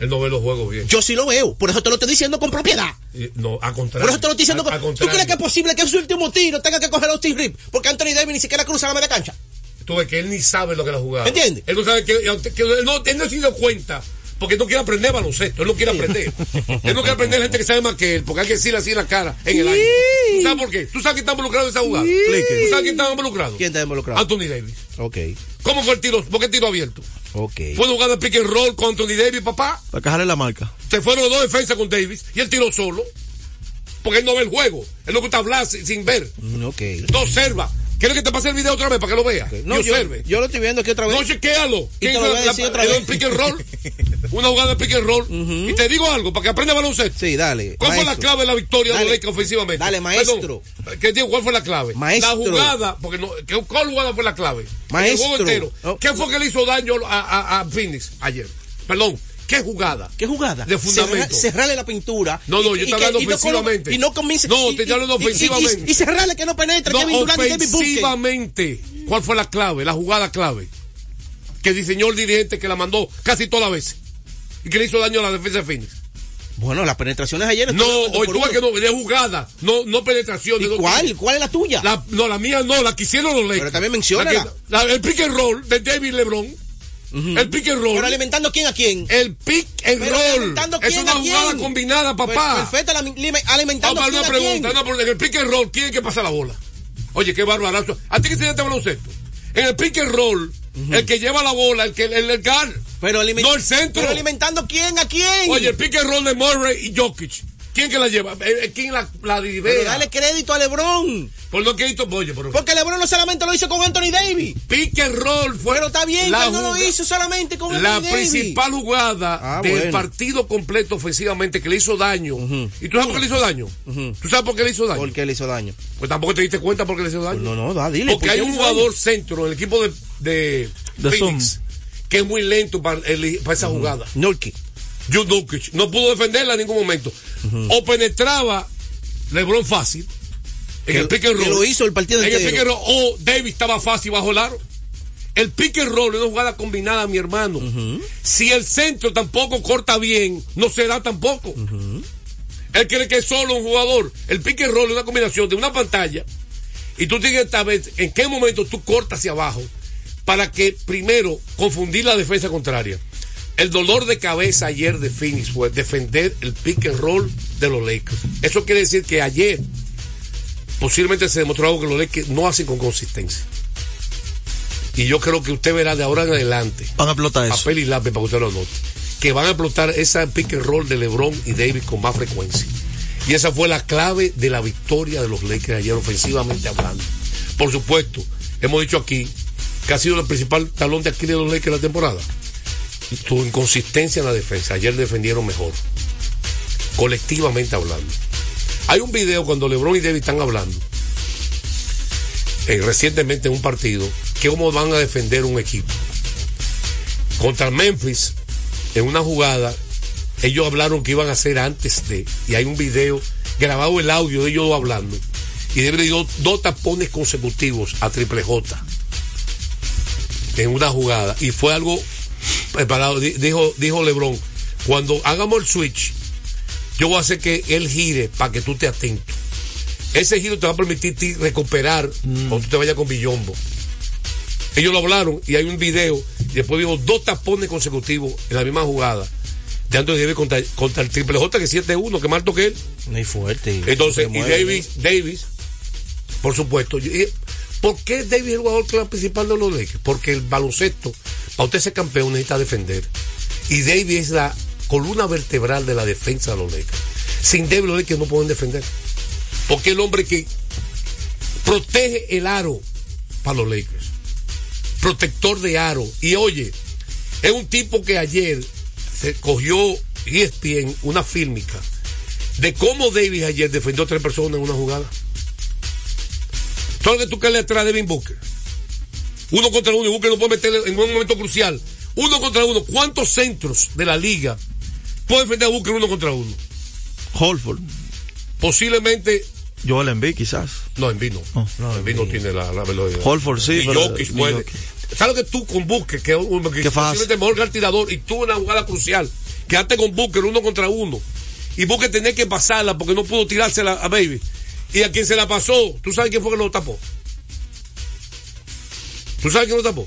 Él no ve los juegos bien. Yo sí lo veo, por eso te lo estoy diciendo con propiedad. No, a contrario. Por eso te lo estoy diciendo. A- a con- ¿Tú crees que es posible que en su último tiro tenga que coger a Austin Reed? Porque Anthony Davis ni siquiera cruza la media cancha. Tú ves que él ni sabe lo que la jugada. ¿Entiendes? Él no sabe que, que él, no, él no se dio cuenta. Porque no quiere aprender baloncesto, él no quiere aprender. él no quiere aprender gente que sabe más que él, porque hay que decirle así en la cara, en el aire. ¿Tú sabes por qué? ¿Tú sabes quién está involucrado en esa jugada? ¿Tú sabes quién está involucrado? ¿Quién está involucrado? Anthony Davis. Ok, ¿Cómo fue el tiro? ¿Por qué tiro abierto? ok. Fue una jugada de pick and roll con Anthony Davis, papá. Para cajarle la marca. Se fueron los dos defensas con Davis y él tiró solo. Porque él no ve el juego. Él no gusta hablar sin, sin ver. Mm, Ok. No observa. ¿Quieres que te pase el video otra vez para que lo vea? No, y yo, observe. yo lo estoy viendo aquí otra vez. No, chequéalo. Y te lo voy a decir otra vez. Un pick and roll. Una jugada de pick and roll. Y te digo algo, para que aprenda baloncesto. Sí, dale. ¿Cuál fue la clave de la victoria de Dale. los Lakers ofensivamente? Dale, maestro. Perdón, ¿qué digo? ¿Cuál fue la clave? Maestro. La jugada, porque no, ¿qué- ¿cuál jugada fue la clave? Maestro. El juego entero. Oh. ¿Qué fue que le hizo daño a, a, a Phoenix ayer? Perdón, ¿qué jugada? ¿Qué jugada? De fundamento. Cerra- cerrarle la pintura. No, no, Y- yo estoy hablando y no colo- ofensivamente. Y no comience. No, te estoy hablando ofensivamente. Y, cerrarle que no penetre No, Kevin Durant y ofensivamente. ¿Cuál fue la clave? La jugada clave. Que diseñó el dirigente que la mandó casi toda la vez. Y que le hizo daño a la defensa de Phoenix. Bueno, las penetraciones ayer. No, hoy tú que no, de jugada, no, no penetración. de ¿Y cuál? ¿Cuál es la tuya? La, no, la mía no, la que hicieron los Lakers. Pero también la- el pick and roll de David LeBron. El pick and roll. Pero alimentando quién a quién. El pick and Pero roll. Es una quién. jugada combinada, papá. Per- Perfecto, alimentando Vamos a una pregunta. No, porque en el pick and roll, ¿quién es que pasa la bola? Oye, qué barbarazo. ¿A ti que te este baloncesto? En el pick and roll, el que lleva la bola, el que el, el. Pero No el centro. Pero alimentando quién a quién. Oye, el pick and roll de Murray y Jokic. ¿Quién que la lleva? Eh, eh, ¿Quién la, la Pero lidera? dale crédito a LeBron. Por lo que hizo, oye, pero Porque LeBron no solamente lo hizo con Anthony Davis. pick and roll fue Pero está bien, la que no lo hizo solamente con la Anthony Davis. principal jugada Ah, del bueno. partido completo ofensivamente que le hizo daño. ¿Y tú sabes por qué le hizo daño? ¿Tú sabes por qué le hizo daño? ¿Por qué le hizo daño? Pues tampoco te diste cuenta por qué le hizo daño. No, no, da, dile. Porque ¿por hay un daño? jugador centro en el equipo de, de, De Phoenix que es muy lento para, el- para esa jugada. Nurkic. Jude Nurkic no pudo defenderla en ningún momento. O penetraba LeBron fácil en Que- el pick and que roll. lo hizo el partido en el pick and roll, o Davis estaba fácil bajo el aro. El pick and roll es una jugada combinada, mi hermano. Si el centro tampoco corta bien, no será tampoco. Él cree que es solo un jugador. El pick and roll es una combinación de una pantalla y tú tienes que saber en qué momento tú cortas hacia abajo para que primero confundir la defensa contraria. El dolor de cabeza ayer de Phoenix fue defender el pick and roll de los Lakers. Eso quiere decir que ayer posiblemente se demostró algo que los Lakers no hacen con consistencia. Y yo creo que usted verá de ahora en adelante Van a explotar eso. papel y lápiz para que usted lo anote, que van a explotar esa pick and roll de LeBron y Davis con más frecuencia. Y esa fue la clave de la victoria de los Lakers ayer ofensivamente hablando. Por supuesto, hemos dicho aquí que ha sido el principal talón de Aquiles de los Lakers la temporada. Su inconsistencia en la defensa. Ayer defendieron mejor. Colectivamente hablando. Hay un video cuando LeBron y Davis están hablando. eh, recientemente en un partido. Que cómo van a defender un equipo. Contra Memphis, en una jugada, ellos hablaron que iban a hacer antes de. Y hay un video grabado el audio de ellos hablando. Y Davis le dio dos tapones consecutivos a Triple J en una jugada y fue algo preparado. Di- Dijo, dijo LeBron, cuando hagamos el switch, yo voy a hacer que él gire para que tú te atento. Ese giro te va a permitir ti recuperar cuando tú te vayas con Billombo. Ellos lo hablaron y hay un video y después dijo dos tapones consecutivos en la misma jugada de Anthony Davis contra, contra el Triple J que 7-1, que más alto que él. Muy fuerte. Entonces, y Davis, Davis, por supuesto. yo- ¿Por qué Davis es el jugador principal de los Lakers? Porque el baloncesto, para usted ser campeón, necesita defender. Y Davis es la columna vertebral de la defensa de los Lakers. Sin Davis, los Lakers no pueden defender. Porque el hombre que protege el aro para los Lakers. Protector de aro. Y oye, es un tipo que ayer se cogió ESPN una fílmica de cómo Davis ayer defendió a tres personas en una jugada. Todo lo que tú crees atrás de Devin Booker. Uno contra uno y Booker no puede meterle en un momento crucial. Uno contra uno. ¿Cuántos centros de la liga puede defender a Booker uno contra uno? Holford. Posiblemente. Joel Embiid quizás. No, en vino. Oh. no, en vino tiene la, la velocidad. Holford sí, Y pero- Jokic puede. ¿Sabes lo que tú con Booker, que es un que posiblemente el mejor que el tirador, y tú en una jugada crucial, quedaste con Booker uno contra uno, y Booker tenía que pasarla porque no pudo tirársela a Baby. Y a quien se la pasó, ¿tú sabes quién fue que lo tapó? ¿Tú sabes quién lo tapó?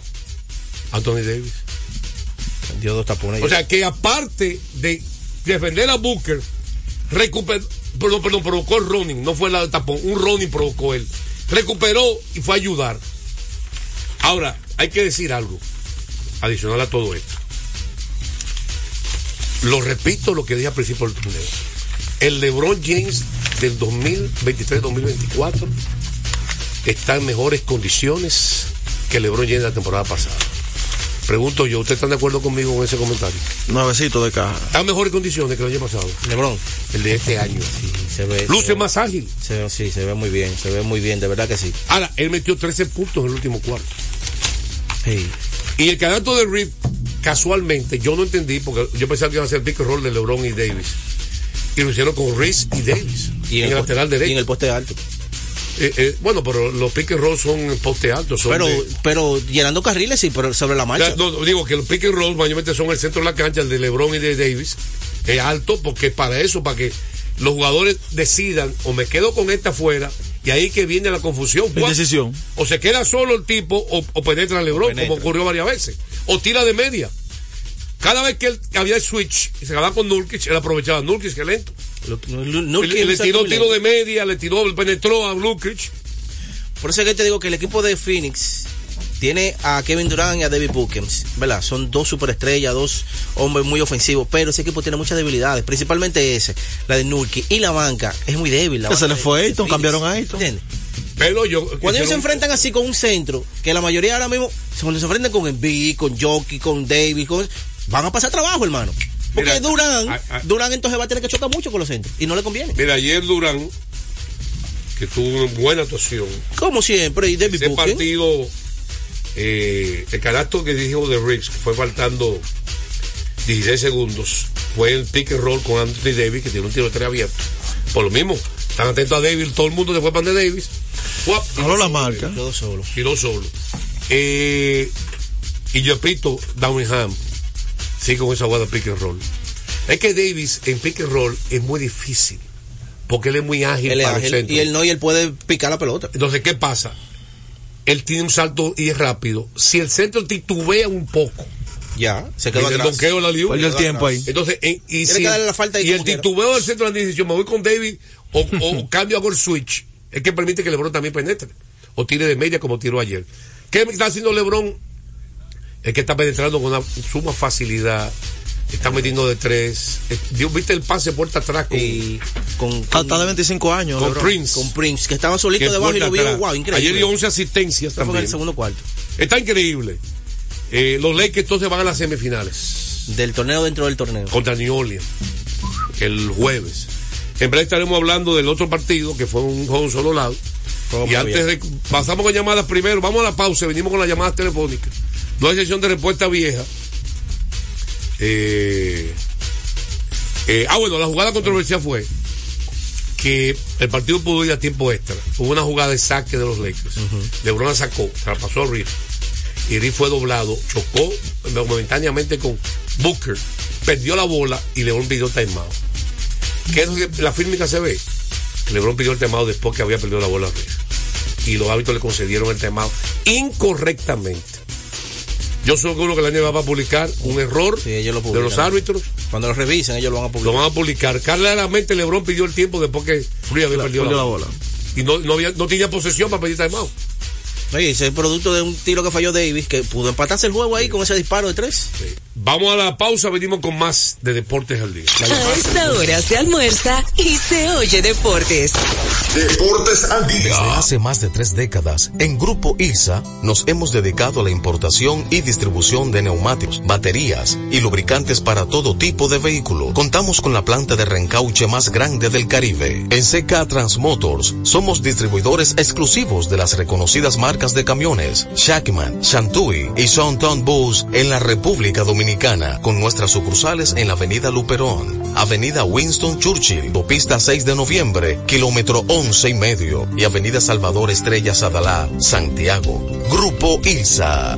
Anthony Davis. Dio dos tapones. O sea que aparte de defender a Booker, recuperó, perdón, perdón, provocó el running, no fue la tapón, un running provocó él. Recuperó y fue a ayudar. Ahora, hay que decir algo adicional a todo esto. Lo repito lo que dije al principio del torneo. El LeBron James del 2023-2024 está en mejores condiciones que el LeBron James la temporada pasada. Pregunto yo, ¿ustedes están de acuerdo conmigo con ese comentario? Nuevecito de caja. Está en mejores condiciones que el año pasado. LeBron. El de este año. Sí, se ve. Luce se ve- más ágil. se ve- sí, se ve muy bien, se ve muy bien, de verdad que sí. Ahora, él metió 13 puntos en el último cuarto. Sí. Y el canasto de Reed, casualmente, yo no entendí, porque yo pensaba que iba a ser el pick and roll de LeBron y Davis. Y lo hicieron con Reese y Davis. Y en el po- lateral Y derecho. en el poste alto. Eh, eh, bueno, pero los pick and roll son poste alto. Son Pero, de- pero llenando carriles sí, pero sobre la marcha. No, digo que los pick and roll mayormente son el centro de la cancha, el de LeBron y de Davis. Es alto porque para eso, para que los jugadores decidan o me quedo con esta afuera y ahí que viene la confusión. ¿Cuál- Indecisión. O se queda solo el tipo o, o penetra LeBron, penetra. como ocurrió varias veces. O tira de media. Cada vez que él había el switch y se acababa con Nurkic, él aprovechaba Nurkic, que lento. Le, tiró tiro lento. de media, le tiró, penetró a Nurkic. Por eso es que te digo que el equipo de Phoenix tiene a Kevin Durant y a David Booker, ¿verdad? Son dos superestrellas, dos hombres muy ofensivos, pero ese equipo tiene muchas debilidades, principalmente ese, la de Nurkic y la banca es muy débil. La se le fue de Ayton, cambiaron a Ayton. ¿Entiendes? Pero yo. Cuando ellos se enfrentan así con un centro, que la mayoría ahora mismo, cuando se enfrentan con Embiid, con Jockey, con David, con, van a pasar trabajo, hermano. Porque Mira, Durán, a- a- Durán entonces va a tener que chocar mucho con los centros y no le conviene. Mira, ayer Durán, que tuvo una buena actuación, Como siempre, y David ese Booker. partido, eh, el carácter que dijo de Riggs, que fue faltando 16 segundos, fue el pick and roll con Anthony Davis, que tiene un tiro de tres abierto. Por lo mismo, están atentos a Davis, todo el mundo se fue para de Davis. ¡Guap! Habló la marca. Quedó solo. tiró solo. Eh, y yo pito Downham, sí, con esa jugada pick and roll. Es que Davis en pick and roll es muy difícil, porque él es muy ágil Él para ágil, el centro. y él no, y él puede picar la pelota. Entonces, ¿qué pasa? Él tiene un salto y es rápido. Si el centro titubea un poco, Ya, se Y quedó el atrás. donqueo la. Perdió el tiempo ahí. Entonces, en- y, Tiene si- la falta y el titubeo del centro de la decisión, me voy con David o, o cambio hago el switch. Es que permite que LeBron también penetre. O tire de media como tiró ayer. ¿Qué está haciendo LeBron? Es que está penetrando con una suma facilidad. Está metiendo de tres. ¿Viste el pase puerta atrás con, Y con, Hasta con, de 25 años. con Lebron. Prince? con Prince, que estaba solito que debajo y lo vio, wow, increíble. Ayer dio 11 asistencias Esto fue en también. el segundo cuarto. Está increíble. Eh, los Lakers entonces van a las semifinales Del torneo dentro del torneo. contra New Orleans el jueves. En breve estaremos hablando del otro partido que fue un juego solo lado. Y antes de pasamos con llamadas primero, vamos a la pausa, venimos con las llamadas telefónicas. No hay sesión de respuesta vieja. Eh, eh, ah, bueno, la jugada controversial fue que el partido pudo ir a tiempo extra. Hubo una jugada de saque de los Lakers. LeBron la sacó, se la pasó a Reed. Y Reed fue doblado, chocó momentáneamente con Booker, perdió la bola y LeBron pidió timeout. ¿Qué es lo que la fílmica se ve? LeBron pidió el timeout después que había perdido la bola a Reed. Y los árbitros le concedieron el timeout incorrectamente. Yo soy seguro que la NBA va a publicar un error Sí, ellos lo de los árbitros. Cuando lo revisen, ellos lo van a Lo publicar. van a publicar. Claramente LeBron pidió el tiempo después que Reed había perdido Perdió la la bola. Y no, no, había- no tenía posesión para pedir timeout. Oye, ese es producto de un tiro que falló Davis, que pudo empatarse el juego ahí con ese disparo de tres. Vamos a la pausa, venimos con más de Deportes al Día. A esta hora se almuerza y se oye deportes. Deportes al Desde día. hace más de tres décadas, en Grupo ILSA nos hemos dedicado a la importación y distribución de neumáticos, baterías y lubricantes para todo tipo de vehículo. Contamos con la planta de reencauche más grande del Caribe. En CK Transmotors somos distribuidores exclusivos de las reconocidas marcas de camiones Shackman, Shantui y Sonton Bus en la República Dominicana, con nuestras sucursales en la Avenida Luperón, Avenida Winston Churchill, Autopista 6 de Noviembre, kilómetro 11 y medio, y Avenida Salvador Estrella Sadalá, Santiago. Grupo ILSA.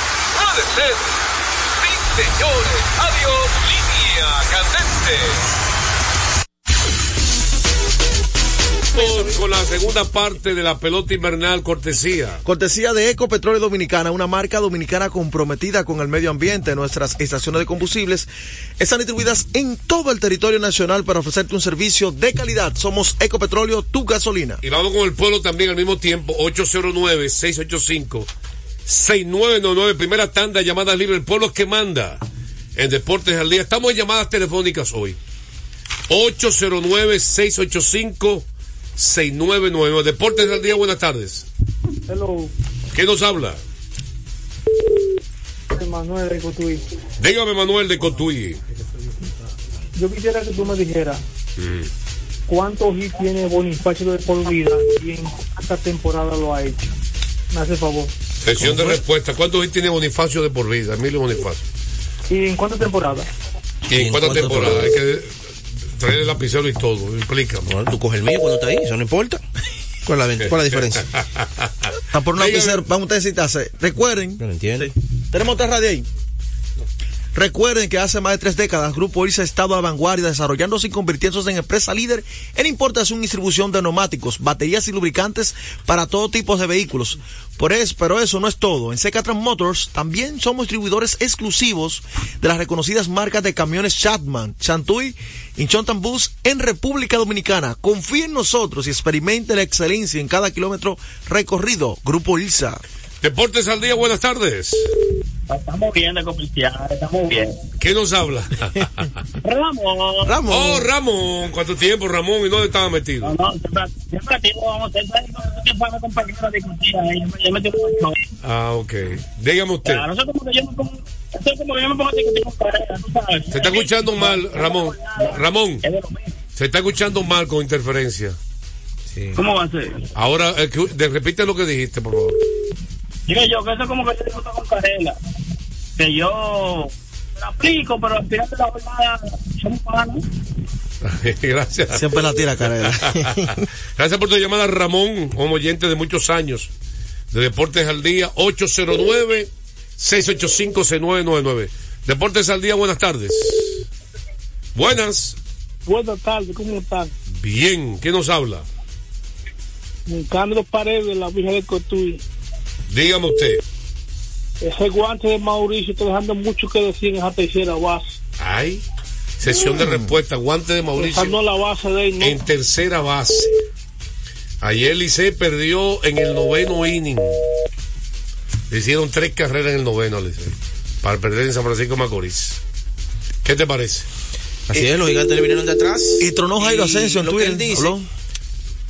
Puede ser. Sí, señores. Adiós. Línea candente. Vamos con la segunda parte de la pelota invernal cortesía. Cortesía de Ecopetróleo Dominicana, una marca dominicana comprometida con el medio ambiente. Nuestras estaciones de combustibles están distribuidas en todo el territorio nacional para ofrecerte un servicio de calidad. Somos Ecopetróleo, tu gasolina. Y vamos con el pueblo también al mismo tiempo. 809-685-6999. Primera tanda, llamadas libres. El pueblo que manda en Deportes al Día. Estamos en llamadas telefónicas hoy. 809-685-6999. Deportes al Día, buenas tardes. Hello, ¿Qué nos habla? Manuel de Cotuí. Dígame, Manuel de Cotuí. Yo quisiera que tú me dijeras cuántos hits tiene Bonifacio de por vida y en cuánta temporada lo ha hecho. Me hace favor. Sesión de respuesta. ¿Cuántos hits tiene Bonifacio de por vida? Emilio Bonifacio. ¿Y en cuánta temporada? ¿Y en cuánta temporada? Hay que traerle el lapicero y todo. Explícame. Bueno, tú coges el mío cuando está ahí, eso no importa. ¿Cuál es la, cuál es la diferencia? Está por una lapicero, vamos a necesitarse. Recuerden. No lo entiendo. Sí. Tenemos otra radio ahí. Recuerden que hace más de tres décadas Grupo IRSA ha estado a vanguardia desarrollándose y convirtiéndose en empresa líder en importación y distribución de neumáticos, baterías y lubricantes para todo tipo de vehículos. Por eso, pero eso no es todo. En Secatran Motors también somos distribuidores exclusivos de las reconocidas marcas de camiones Chatman, Chantui y Chontan Bus en República Dominicana. Confíe en nosotros y experimente la excelencia en cada kilómetro recorrido. Grupo ILSA. Deportes al día, buenas tardes. Estamos bien de comercial, estamos bien. ¿Qué nos habla? Ramón. Ramón. Oh, Ramón. ¿Cuánto tiempo, Ramón? ¿Y dónde estaba metido? No, no, siempre, siempre activo, vamos fue mi compañero de discutir ahí, yo me- yo me tengo mucho. Ah, ok. Dígame usted. Claro, eso es como que yo me pongo, eso es como que yo me pongo a discutir con pareja, tú sabes. Se está escuchando mal, Ramón. Ramón. Se está escuchando mal con interferencia. ¿Cómo va a ser? Ahora, eh, que- de- repite lo que dijiste, por favor. Digo yo, que eso es como que yo discuto con pareja. Que yo lo aplico, pero al final de la jornada somos panos. Gracias. Siempre la tira carrera. Gracias por tu llamada, Ramón, como oyente de muchos años de Deportes al Día, 809-685-6999. Deportes al Día, buenas tardes. Buenas. Buenas tardes, ¿cómo están? Bien, ¿quién nos habla? Carlos Paredes, la Virgen de Cotuí. Dígame usted. Ese guante de Mauricio está dejando mucho que decir en esa tercera base. Ay, sesión de respuesta, guante de Mauricio. Esa no es la base de él, ¿no? en tercera base. Ayer Licey perdió en el noveno inning. Le hicieron tres carreras en el noveno a Licey para perder en San Francisco de Macorís. ¿Qué te parece? Así es, los gigantes le vinieron de atrás. Y tronó Jairo Asensio en lo que Twitter, él dice, habló.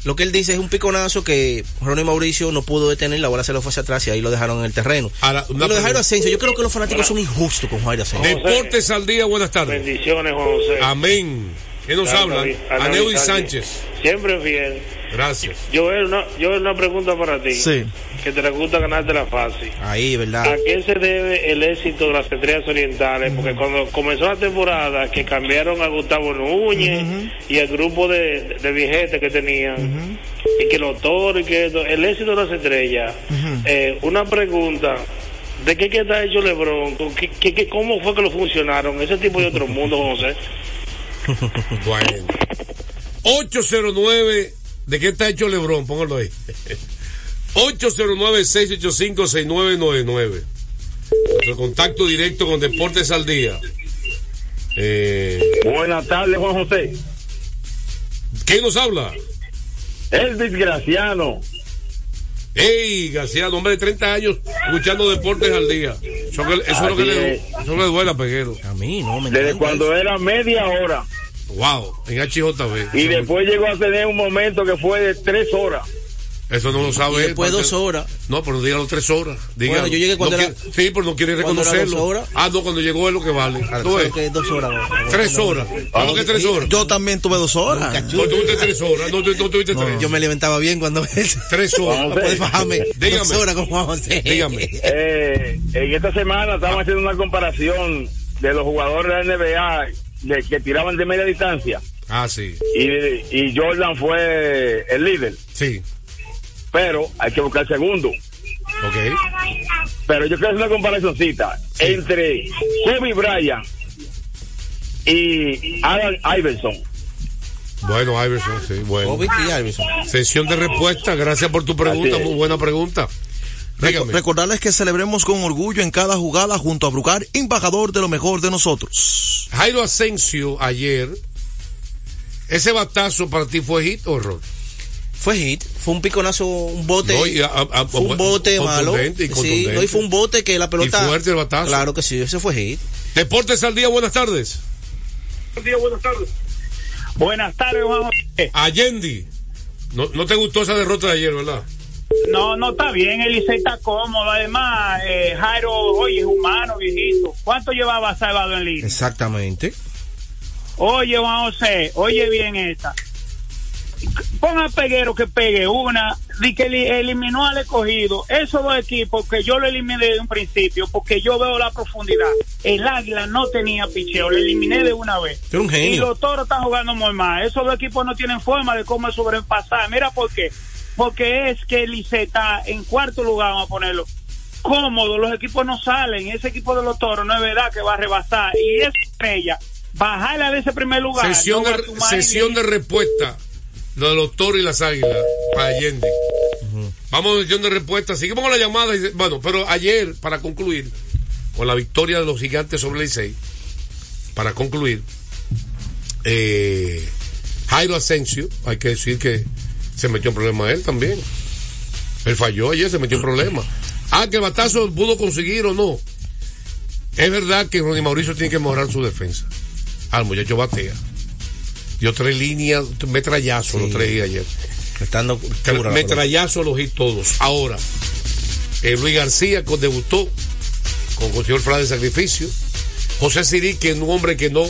Lo que él dice es un piconazo que Ronnie Mauricio no pudo detener, la bola se lo fue hacia atrás y ahí lo dejaron en el terreno. Ahora, y lo de Jairo. Asensio, yo creo que los fanáticos son injustos con Jairo Asensio. Deportes al día, buenas tardes. Bendiciones, Juan José. Amén. ¿Quién nos Claro, habla? David- a Aneudi David Sánchez. Siempre fiel. Gracias. Joel, una, Joel, una pregunta para ti. Sí. Que te gusta ganarte la fase. Ahí, ¿verdad? ¿A qué se debe el éxito de las estrellas orientales? Porque cuando comenzó la temporada, que cambiaron a Gustavo Núñez y el grupo de, de viejetes que tenían, y que los toros y que esto, el éxito de las estrellas. Eh, una pregunta. ¿De qué, qué está hecho Lebron? ¿Con qué- qué- qué- ¿Cómo fue que lo funcionaron? Ese tipo de otro mundo, José. Bueno. 809. ¿De qué está hecho Lebrón? Póngalo ahí. 809-685-6999. Nuestro contacto directo con Deportes al Día. Eh, Buenas tardes, Juan José. ¿Quién nos habla? Elvis Graciano. ¡Ey, García! Hombre de 30 años escuchando Deportes al Día. Eso, que- eso es lo que le, es. eso le duele a Peguero. A mí, no, me Desde cuando era media hora. Wow, en HJB. Y después llegó a tener un momento que fue de tres horas. Eso no lo sabe Y él, después parte- dos horas. No, pero dígalo tres horas. Dígalo. Bueno, yo llegué cuando No era- quiere- Sí, pero no quiere reconocerlo. dos horas. Ah, no, cuando llegó es lo que vale. Claro, ¿Tú ves? que dos horas. Tres horas. ¿Cómo que tres horas? Yo también tuve dos horas. No tuviste tres horas. No, no tuviste tres. Yo me levantaba bien cuando Tres horas. Para poder bajarme Dígame. dos horas con Juan José. Dígame. Eh, en esta semana estamos haciendo una comparación de los jugadores de la NBA de, que tiraban de media distancia. Ah, sí. Y, y Jordan fue el líder. Sí. Pero hay que buscar el segundo. Ok. Pero yo quiero hacer una comparacióncita entre Kobe Bryant y Alan Iverson. Bueno, Iverson, sí, bueno. Kobe y Iverson. Sesión de respuesta. Gracias por tu pregunta. Es. Muy buena pregunta. Dígame. Recordarles que celebremos con orgullo en cada jugada junto a Brucar, embajador de lo mejor de nosotros. Jairo Asensio ayer. ¿Ese batazo para ti fue hit o error? Fue hit, fue un piconazo, un bote. No, y a- a- a- fue un bote malo. y Sí, no, y fue un bote que la pelota. Y fuerte el batazo. Claro que sí, ese fue hit. Deportes al día, buenas tardes. buenas tardes. Buenas tardes, Juan José. Allende. No, no te gustó esa derrota de ayer, ¿verdad? No, no está bien, el Licey está cómodo. Además, eh, Jairo, oye, es humano, viejito. ¿Cuánto llevaba salvado en línea? Exactamente. Oye, Juan José, oye bien esta. Pon a Peguero que pegue una, de que eli- eliminó al escogido. Esos dos equipos que yo lo eliminé desde un principio, porque yo veo la profundidad. El Águila no tenía picheo, lo eliminé de una vez. Un genio. Y los toros están jugando muy mal. Esos dos equipos no tienen forma de cómo sobrepasar. Mira por qué. Porque es que el está en cuarto lugar, vamos a ponerlo. cómodo, los equipos no salen. Ese equipo de los toros no es verdad que va a rebasar. Y esa estrella, bajarla de ese primer lugar. Sesión, de, sesión de respuesta. Lo de los toros y las águilas. Para Allende. Vamos a sesión de respuesta. Seguimos con la llamada. y- Bueno, pero ayer, para concluir, con la victoria de los gigantes sobre el Licey, para concluir, eh, Jairo Asensio, hay que decir que se metió en problema él también. Él falló ayer, se metió en problema. Ah, que el batazo pudo conseguir o no. Es verdad que Ronnie Mauricio tiene que mejorar su defensa. Ah, el muchacho batea. Dio tres líneas, metrallazo los tres y ayer. Estando Tra- metrallazo los hit todos. Ahora, eh, Luis García con- debutó con el fraude de sacrificio. José Sirí, que es un hombre que no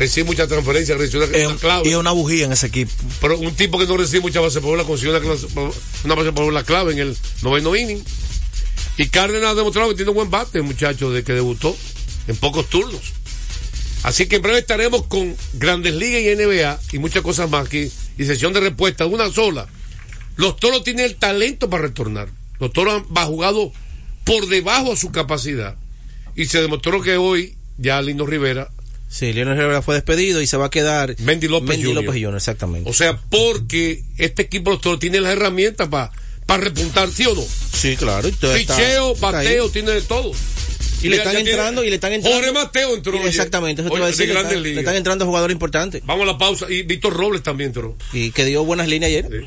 recibe mucha transferencia, recibe una, una clave. Y una bujía en ese equipo. Pero un tipo que no recibe mucha base por bola consiguió una, clase- una base por bola clave en el noveno inning. Y Cárdenas ha demostrado que tiene un buen bate, muchacho, de que debutó en pocos turnos. Así que en breve estaremos con Grandes Ligas y NBA y muchas cosas más aquí. Y sesión de respuesta, una sola. Los toros tienen el talento para retornar. Los toros han ha jugado por debajo de su capacidad. Y se demostró que hoy ya Lino Rivera. Sí, Lino Rivera fue despedido y se va a quedar Mendy López Mendy. López exactamente. O sea, porque este equipo tiene las herramientas para para repuntar, ¿sí o no? Sí, claro. Picheo, ahí. bateo, tiene de todo. Y le están ya tiene- entrando, y le están entrando. Jorge Mateo entró. Oye. Exactamente, eso te iba a decir. de Le están, le están entrando jugadores importantes. Vamos a la pausa. Y Víctor Robles también entró. Y que dio buenas líneas ayer.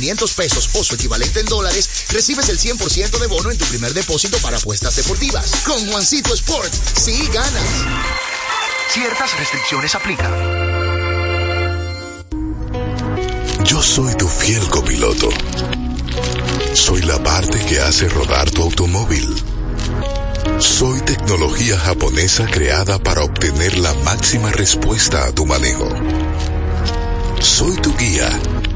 pesos o su equivalente en dólares, recibes el 100% de bono en tu primer depósito para apuestas deportivas. Con Juancito Sport, sí ganas. Ciertas restricciones aplican. Yo soy tu fiel copiloto. Soy la parte que hace rodar tu automóvil. Soy tecnología japonesa creada para obtener la máxima respuesta a tu manejo. Soy tu guía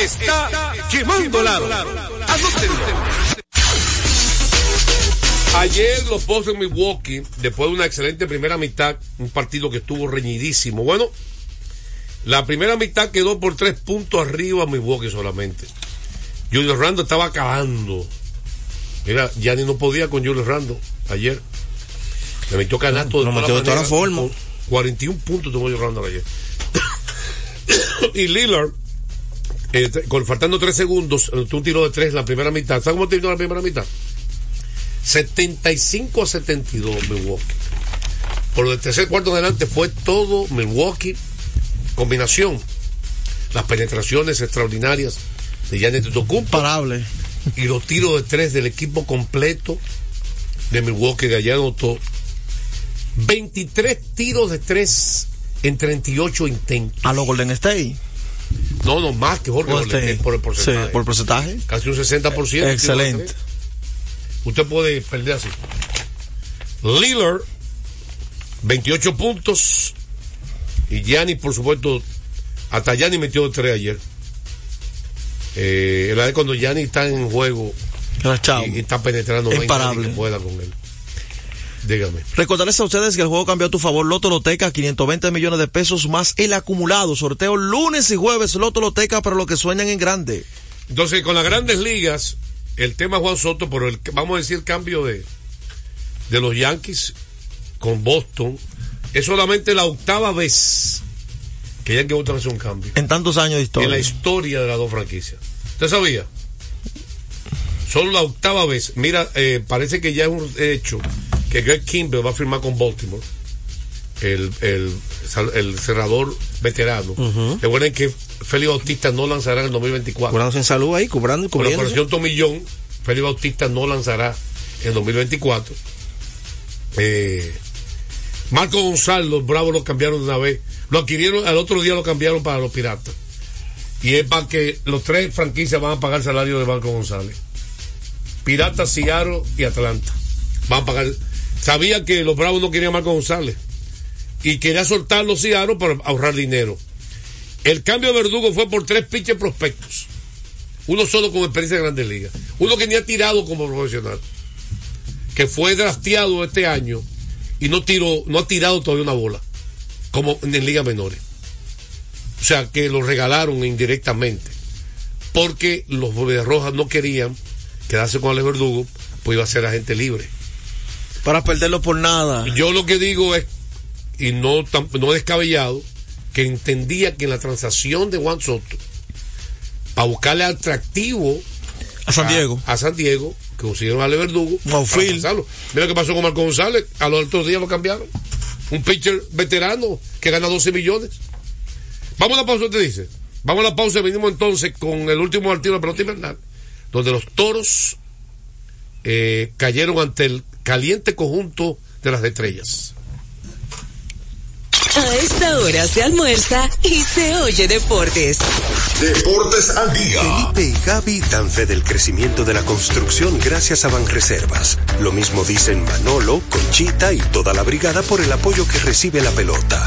Está quemando lado. Ayer los Bucks en Milwaukee, después de una excelente primera mitad, un partido que estuvo reñidísimo. Bueno, la primera mitad quedó por tres puntos arriba Milwaukee solamente. Julio Rando estaba acabando. Mira, Gianni no podía con Julio Rando ayer. Le metió canasto de Lo toda metió de toda la forma. con 41 puntos tuvo Julio Rando ayer. y Lillard, eh, con, faltando tres segundos, anotó un tiro de tres en la primera mitad. ¿Sabes cómo terminó la primera mitad? 75 a 72 Milwaukee. Por el tercer cuarto adelante fue todo Milwaukee. Combinación. Las penetraciones extraordinarias de Giannis Antetokounmpo. Parable. Y los tiros de tres del equipo completo de Milwaukee que allá anotó 23 tiros de tres en 38 intentos. A los Golden State. No, no, más que Jorge Golden State por el Sí, porcentaje. por porcentaje. Casi un 60%. tiro de Excelente. Usted puede perder así. Lillard, 28 puntos. Y Gianni, por supuesto, hasta Gianni metió tres ayer. Eh, la de cuando Gianni está en juego y, y está penetrando, no hay nadie Imparable. que pueda con él. Dígame. Recordarles a ustedes que el juego cambió a tu favor. Loto Loteca, 520 millones de pesos más el acumulado. Sorteo lunes y jueves. Loto Loteca para los que sueñan en grande. Entonces, con las grandes ligas, el tema Juan Soto, por el, vamos a decir, cambio de, de los Yankees con Boston, es solamente la octava vez que Yankees Boston hace un cambio. En tantos años de historia. En la historia de las dos franquicias. ¿Usted sabía? Solo la octava vez. Mira, eh, parece que ya es un hecho que Greg Kimber va a firmar con Baltimore. El, el, el cerrador veterano. Recuerden que Félix Bautista no lanzará en el 2024. Curándose en salud ahí, cobrando, Con la operación Tomillón, Félix Bautista no lanzará en 2024. Eh, Marco González, los Bravos lo cambiaron de una vez. Lo adquirieron, al otro día lo cambiaron para los Piratas. Y es para que los tres franquicias van a pagar el salario de Marco González. Piratas, Seattle y Atlanta. Van a pagar. Sabía que los Bravos no querían a Marco González. Y quería soltar los Seattle para ahorrar dinero. El cambio de Verdugo fue por tres pitches prospectos. Uno solo con experiencia en grandes ligas. Uno que ni ha tirado como profesional. Que fue drafteado este año y no tiró, no ha tirado todavía una bola. Como en ligas menores. O sea que lo regalaron indirectamente. Porque los Rojas no querían quedarse con Alex Verdugo, pues iba a ser agente libre. Para perderlo por nada. Yo lo que digo es, y no, no descabellado, que entendía que en la transacción de Juan Soto, para buscarle atractivo A San Diego. a, San Diego, que consiguieron a Ale Verdugo. Mira lo que pasó con Marco González, a los otros días lo cambiaron. Un pitcher veterano que gana 12 millones. Vamos a la pausa, te dice. Vamos a la pausa y venimos entonces con el último partido de la pelota invernal, donde los toros eh, cayeron ante el caliente conjunto de las estrellas. A esta hora se almuerza y se oye deportes. Deportes al día. Felipe y Gaby dan fe del crecimiento de la construcción gracias a Banreservas. Lo mismo dicen Manolo, Conchita y toda la brigada por el apoyo que recibe la pelota.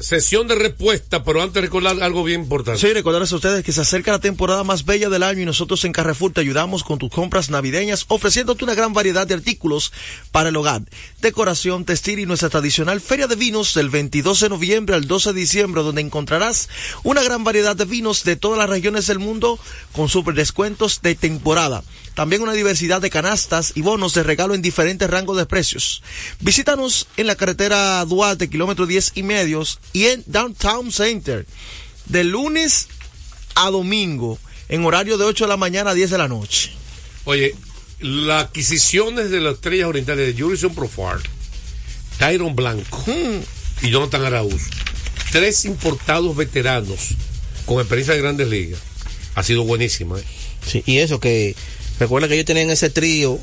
sesión de respuesta, pero antes recordar algo bien importante. Sí, recordarles a ustedes que se acerca la temporada más bella del año y nosotros en Carrefour te ayudamos con tus compras navideñas ofreciéndote una gran variedad de artículos para el hogar, decoración, textil y nuestra tradicional feria de vinos del 22 de noviembre al 12 de diciembre donde encontrarás una gran variedad de vinos de todas las regiones del mundo con super descuentos de temporada. También una diversidad de canastas y bonos de regalo en diferentes rangos de precios. Visítanos en la carretera Duarte, kilómetro 10 y medios, y en Downtown Center, de lunes a domingo, en horario de 8 de la mañana a 10 de la noche. Oye, las adquisiciones de las estrellas orientales de Jurison Profar, Tyron Blanco y Jonathan Araúz, tres importados veteranos con experiencia de grandes ligas, ha sido buenísima. ¿eh? Sí, y eso que recuerda que ellos tenían ese trío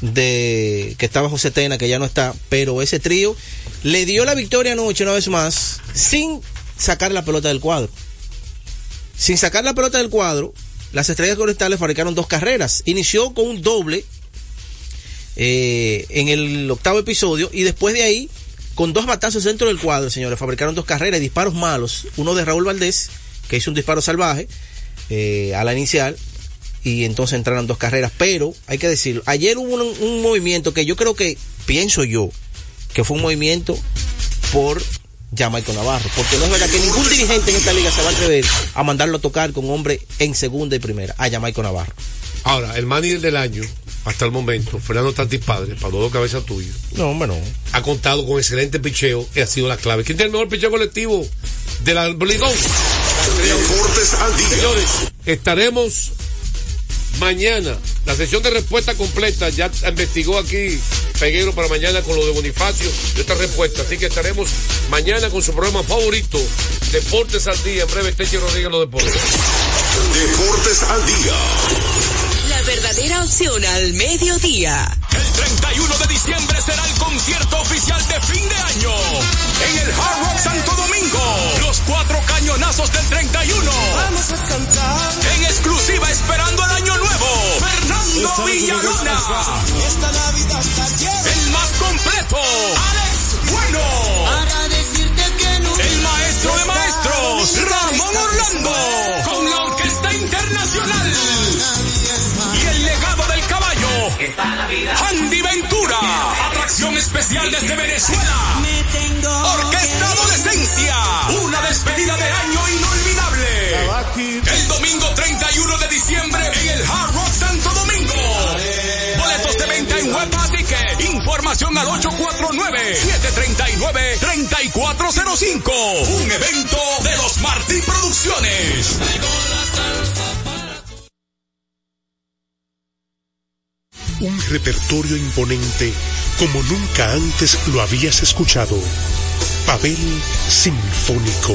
de que estaba José Tena, que ya no está, pero ese trío le dio la victoria anoche una vez más sin sacar la pelota del cuadro. Sin sacar la pelota del cuadro, las estrellas orientales fabricaron dos carreras. Inició con un doble eh, en el octavo episodio y después de ahí, con dos batazos dentro del cuadro, señores, fabricaron dos carreras y disparos malos. Uno de Raúl Valdés, que hizo un disparo salvaje eh, a la inicial, y entonces entraron dos carreras. Pero hay que decirlo, ayer hubo un, un movimiento que yo creo que, pienso yo, que fue un movimiento por Jamaico Navarro. Porque no es verdad que ningún dirigente en esta liga se va a atrever a mandarlo a tocar con hombre en segunda y primera, a Jamaico Navarro. Ahora, el manager del año, hasta el momento, Fernando Tatis Padre, para dos cabezas tuyas, No, hombre, no. ha contado con excelente picheo y ha sido la clave. ¿Quién tiene el mejor picheo colectivo de la Ligón? Deportes al día. Señores, estaremos mañana. La sesión de respuesta completa ya investigó aquí Peguero para mañana con lo de Bonifacio de esta respuesta. Así que estaremos mañana con su programa favorito, Deportes al Día. En breve, Teche Rodríguez los deportes. Deportes al día. La verdadera opción al mediodía. El 31 de diciembre será el concierto oficial de fin de año en el Hard Rock Santo Domingo. Los cuatro cañonazos del 31. Vamos a cantar. En exclusiva esperando el año nuevo. Fernando Villalona. Esta Navidad El más completo. Alex Bueno. Para decirte que no. El maestro de maestros. Ramón Orlando. Con la Orquesta Internacional. Y el legado Andy Ventura. Atracción especial desde Venezuela. Orquesta Adolescencia. Una despedida de año inolvidable. El domingo 31 de diciembre en el Hard Rock Santo Domingo. Boletos de venta en Web Ticket. Información al 849-739-3405. Un evento de los Martí Producciones. Un repertorio imponente como nunca antes lo habías escuchado. Pavel Sinfónico,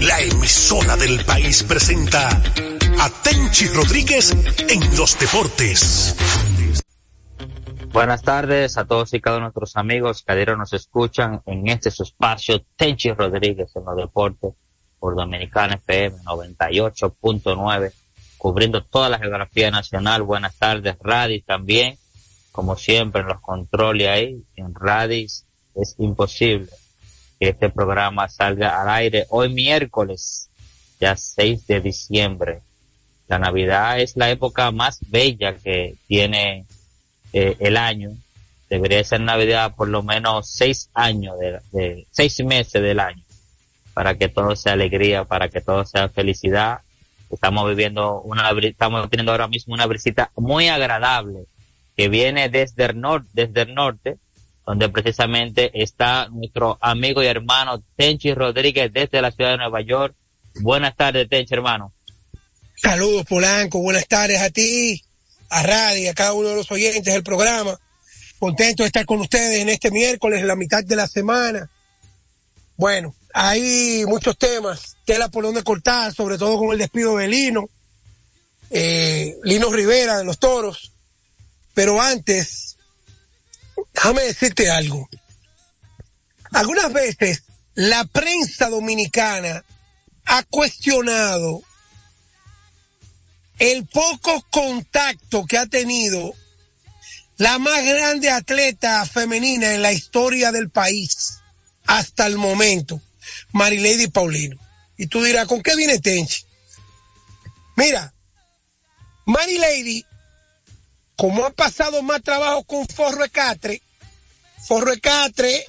la emisora del país presenta a Tenchi Rodríguez en los deportes. Buenas tardes a todos y cada uno de nuestros amigos que ayer nos escuchan en este su espacio Tenchi Rodríguez en los deportes por Dominicana FM 98.9 cubriendo toda la geografía nacional. Buenas tardes, Radis también, como siempre en los controles ahí, en Radis es imposible que este programa salga al aire hoy miércoles, ya 6 de diciembre. La Navidad es la época más bella que tiene eh, el año. Debería ser Navidad por lo menos seis años, de, de seis meses del año, para que todo sea alegría, para que todo sea felicidad Estamos viviendo una, estamos teniendo ahora mismo una visita muy agradable que viene desde el norte, desde el norte, donde precisamente está nuestro amigo y hermano Tenchi Rodríguez desde la ciudad de Nueva York. Buenas tardes, Tenchi, hermano. Saludos, Polanco. Buenas tardes a ti, a Radio, a cada uno de los oyentes del programa. Contento de estar con ustedes en este miércoles, la mitad de la semana. Bueno, hay muchos temas, tela por donde cortar, sobre todo con el despido de Lino, eh, Lino Rivera de los Toros. Pero antes, déjame decirte algo. Algunas veces la prensa dominicana ha cuestionado el poco contacto que ha tenido la más grande atleta femenina en la historia del país hasta el momento. Marilady Paulino. Y tú dirás, ¿con qué viene Tenchi? Mira, Marilady, como ha pasado más trabajo con Forro Ecatre, Forro Ecatre,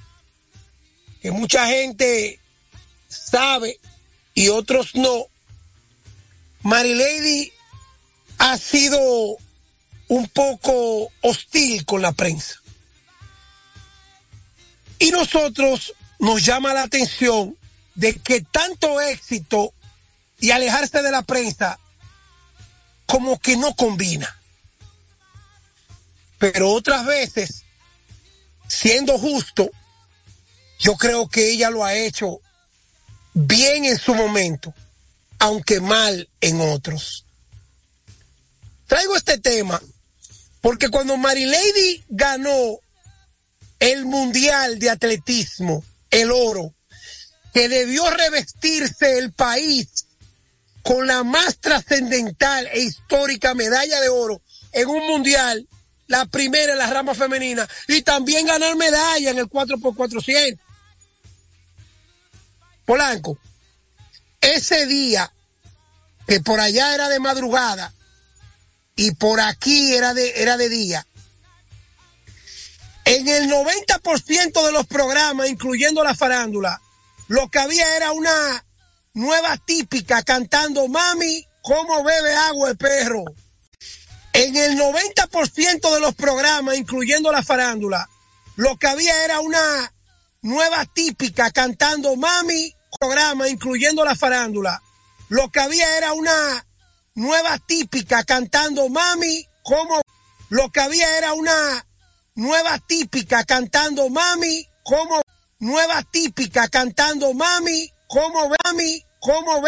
que mucha gente sabe y otros no, Marilady ha sido un poco hostil con la prensa. Y nosotros nos llama la atención de que tanto éxito y alejarse de la prensa como que no combina. Pero otras veces, siendo justo, yo creo que ella lo ha hecho bien en su momento, aunque mal en otros. Traigo este tema porque cuando Marilady ganó el Mundial de Atletismo, el oro, que debió revestirse el país con la más trascendental e histórica medalla de oro en un mundial, la primera en la rama femenina y también ganar medalla en el 4x400. Polanco, ese día que por allá era de madrugada y por aquí era de, era de día, en el 90% de los programas, incluyendo la farándula, lo que había era una nueva típica cantando Mami, ¿cómo bebe agua el perro? En el 90% de los programas, incluyendo la farándula, lo que había era una nueva típica cantando Mami, programa, incluyendo la farándula. Lo que había era una nueva típica cantando Mami, ¿cómo? Lo que había era una nueva típica cantando Mami, ¿cómo? Nueva típica cantando Mami, ¿cómo? Mami, ¿cómo?